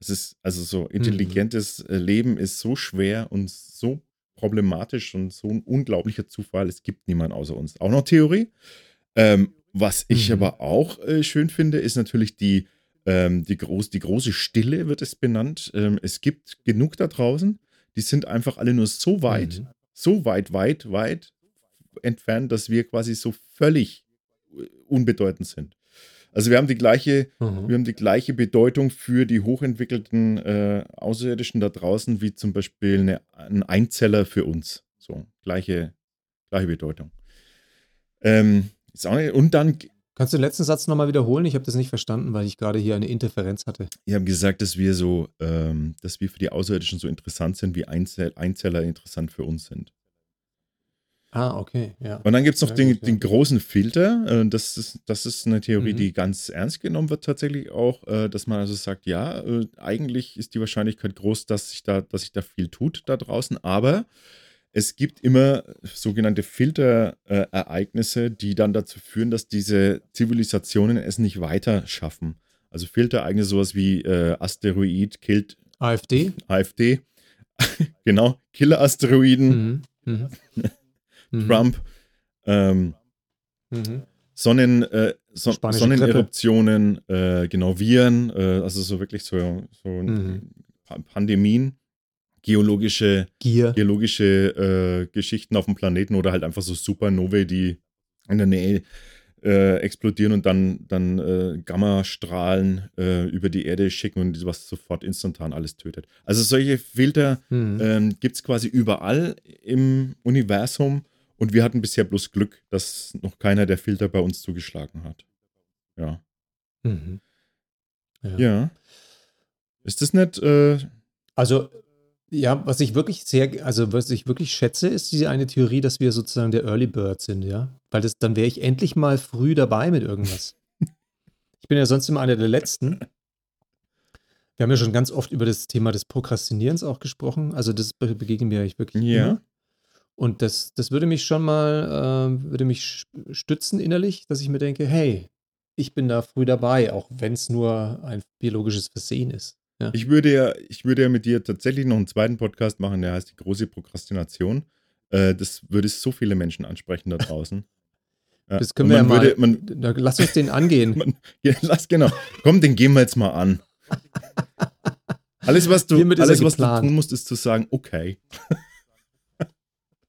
Es ist also so hm. intelligentes mhm. Leben ist so schwer und so problematisch und so ein unglaublicher Zufall. Es gibt niemanden außer uns. Auch noch Theorie. Ähm, was ich mhm. aber auch äh, schön finde, ist natürlich die, ähm, die, groß, die große Stille, wird es benannt. Ähm, es gibt genug da draußen, die sind einfach alle nur so weit, mhm. so weit, weit, weit entfernt, dass wir quasi so völlig unbedeutend sind. Also wir haben die gleiche, mhm. wir haben die gleiche Bedeutung für die hochentwickelten äh, Außerirdischen da draußen wie zum Beispiel eine, ein Einzeller für uns. So, gleiche, gleiche Bedeutung. Ähm, nicht, und dann, Kannst du den letzten Satz nochmal wiederholen? Ich habe das nicht verstanden, weil ich gerade hier eine Interferenz hatte. ich habe gesagt, dass wir so, ähm, dass wir für die Außerirdischen so interessant sind, wie Einzel Einzeller interessant für uns sind. Ah, okay, ja. Und dann gibt es noch Ja, den, den großen Filter. Äh, das, ist, das ist eine Theorie, Mhm. die ganz ernst genommen wird, tatsächlich auch, äh, dass man also sagt, ja, äh, eigentlich ist die Wahrscheinlichkeit groß, dass sich da, dass sich da viel tut da draußen, aber es gibt immer sogenannte Filterereignisse, die dann dazu führen, dass diese Zivilisationen es nicht weiter schaffen. Also Filterereignisse, sowas wie Asteroid killt AfD? AfD, genau, Killer-Asteroiden, Mhm. Mhm. Mhm. Trump, ähm, Mhm. Sonnen, äh, so Spanische Sonneneruptionen, äh, genau, Viren, äh, also so wirklich so, so Mhm. Pa- Pandemien, geologische, Gier. geologische äh, Geschichten auf dem Planeten oder halt einfach so Supernovae, die in der Nähe äh, explodieren und dann, dann äh, Gammastrahlen über die Erde schicken und was sofort instantan alles tötet. Also solche Filter Mhm. ähm, gibt es quasi überall im Universum und wir hatten bisher bloß Glück, dass noch keiner der Filter bei uns zugeschlagen hat. Ja. Mhm. Ja. Ja. Ist das nicht, äh, Also, ja, was ich wirklich sehr, also was ich wirklich schätze, ist diese eine Theorie, dass wir sozusagen der Early Bird sind, ja. Weil das, dann wäre ich endlich mal früh dabei mit irgendwas. ich bin ja sonst immer einer der Letzten. Wir haben ja schon ganz oft über das Thema des Prokrastinierens auch gesprochen. Also das be- begegnet mir eigentlich wirklich Ja. immer. Und das, das würde mich schon mal, äh, würde mich stützen innerlich, dass ich mir denke, hey, ich bin da früh dabei, auch wenn es nur ein biologisches Versehen ist. Ja. ich würde ja, ich würde ja mit dir tatsächlich noch einen zweiten Podcast machen, der heißt die große Prokrastination. Äh, das würde so viele Menschen ansprechen da draußen. Ja, Das können wir ja mal. Würde, man, Na, lass uns den angehen. man, ja, lass genau. Komm, den gehen wir jetzt mal an. Alles, was du, alles, was du tun musst, ist zu sagen, okay.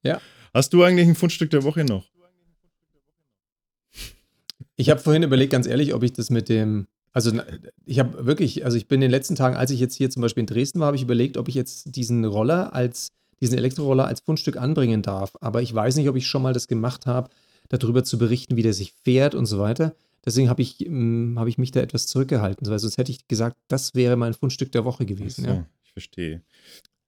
Ja. Hast du eigentlich ein Fundstück der Woche noch? Ich habe vorhin überlegt, ganz ehrlich, ob ich das mit dem. Also, ich habe wirklich, also ich bin in den letzten Tagen, als ich jetzt hier zum Beispiel in Dresden war, habe ich überlegt, ob ich jetzt diesen Roller als, diesen Elektroroller als Fundstück anbringen darf. Aber ich weiß nicht, ob ich schon mal das gemacht habe, darüber zu berichten, wie der sich fährt und so weiter. Deswegen habe ich, ähm, habe ich mich da etwas zurückgehalten, weil sonst hätte ich gesagt, das wäre mein Fundstück der Woche gewesen. So, Ja. ich verstehe.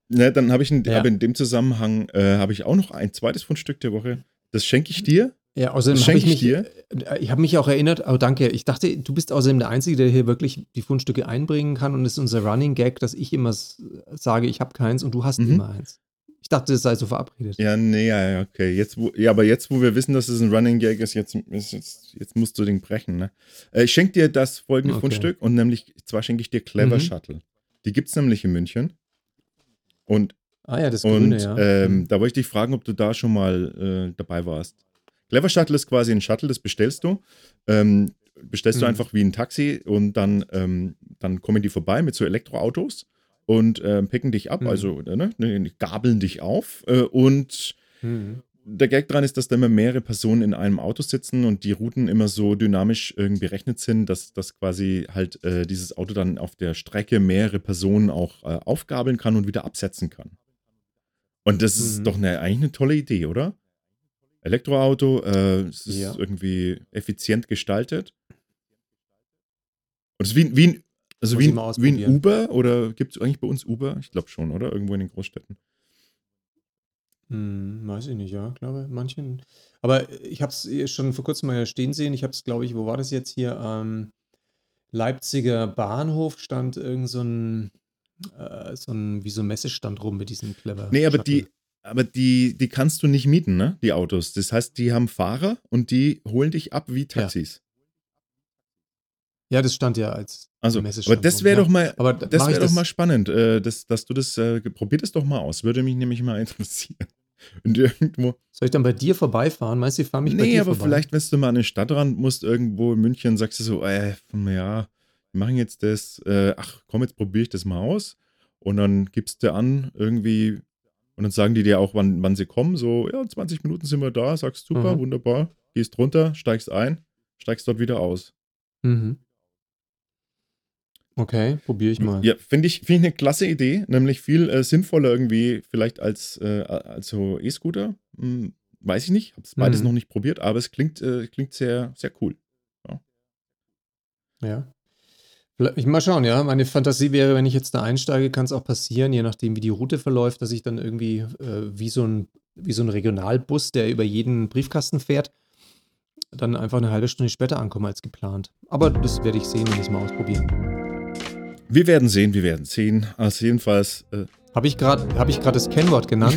Na, dann habe ich in, Ja. habe in dem Zusammenhang äh, habe ich auch noch ein zweites Fundstück der Woche. Das schenke ich dir. Ja, außerdem habe schenke ich ich mich, äh, ich habe mich auch erinnert, oh danke, ich dachte, du bist außerdem der Einzige, der hier wirklich die Fundstücke einbringen kann und es ist unser Running Gag, dass ich immer sage, ich habe keins und du hast Mhm. immer eins. Ich dachte, das sei so verabredet. Ja, nee, ja, ja, okay. Jetzt, wo, ja, aber jetzt, wo wir wissen, dass es ein Running Gag ist, jetzt, jetzt, jetzt musst du den brechen. Ne? Äh, ich schenke dir das folgende Okay. Fundstück und nämlich, zwar schenke ich dir Clever Mhm. Shuttle. Die gibt es nämlich in München. Und, Ah ja, das und Grüne, ja. ähm, Mhm. da wollte ich dich fragen, ob du da schon mal äh, dabei warst. Clever Shuttle ist quasi ein Shuttle, das bestellst du. Ähm, bestellst du Mhm. einfach wie ein Taxi und dann, ähm, dann kommen die vorbei mit so Elektroautos und ähm, picken dich ab, Mhm. also äh, ne, ne, gabeln dich auf äh, und Mhm. Der Gag dran ist, dass da immer mehrere Personen in einem Auto sitzen und die Routen immer so dynamisch irgendwie berechnet sind, dass, dass quasi halt äh, dieses Auto dann auf der Strecke mehrere Personen auch äh, aufgabeln kann und wieder absetzen kann. Und das ist Mhm. doch eine, eigentlich eine tolle Idee, oder? Elektroauto, äh, es ist Ja. irgendwie effizient gestaltet. Und es ist wie, ein- wie ein, also wie wie ein. Uber oder gibt es eigentlich bei uns Uber? Ich glaube schon, oder? Irgendwo in den Großstädten. Hm, weiß ich nicht, ja, glaube manchen. Aber ich habe es schon vor kurzem mal stehen sehen. Ich habe es, glaube ich, wo war das jetzt hier? Ähm, Leipziger Bahnhof stand irgend so ein, äh, so ein, wie so ein Messestand rum mit diesen clever. Nee, aber Shuttle. die, aber die, die kannst du nicht mieten, ne? Die Autos. Das heißt, die haben Fahrer und die holen dich ab wie Taxis. Ja, das stand ja als Also, aber Messestand das rum, wäre ja. doch mal, Aber das wäre doch mal spannend, äh, dass, dass du das, äh, probier das doch mal aus. Würde mich nämlich mal interessieren. Und irgendwo. Soll ich dann bei dir vorbeifahren? Meinst du, ich fahre mich bei Nee, dir aber vorbei? vielleicht, wenn du mal an den Stadtrand musst, irgendwo in München, sagst du so, äh, ja, wir machen jetzt das, äh, ach komm, jetzt probiere ich das mal aus. Und dann gibst du an, irgendwie, und dann sagen die dir auch, wann, wann sie kommen. So, ja, 20 Minuten sind wir da, sagst super, Mhm. wunderbar, gehst runter, steigst ein, steigst dort wieder aus. Mhm. Okay, probiere ich mal. Ja, finde ich, find ich eine klasse Idee, nämlich viel äh, sinnvoller irgendwie vielleicht als, äh, als so E-Scooter. Hm, weiß ich nicht. Habe es beides Mhm. noch nicht probiert, aber es klingt, äh, klingt sehr, sehr cool. Ja. Vielleicht- Ich mal schauen, ja. Meine Fantasie wäre, wenn ich jetzt da einsteige, kann es auch passieren, je nachdem, wie die Route verläuft, dass ich dann irgendwie äh, wie, so ein, wie so ein Regionalbus, der über jeden Briefkasten fährt, dann einfach eine halbe Stunde später ankomme als geplant. Aber das werde ich sehen, wenn ich es mal ausprobieren. Wir werden sehen, wir werden sehen. Also jedenfalls, äh, Habe ich gerade hab ich das Kennwort genannt?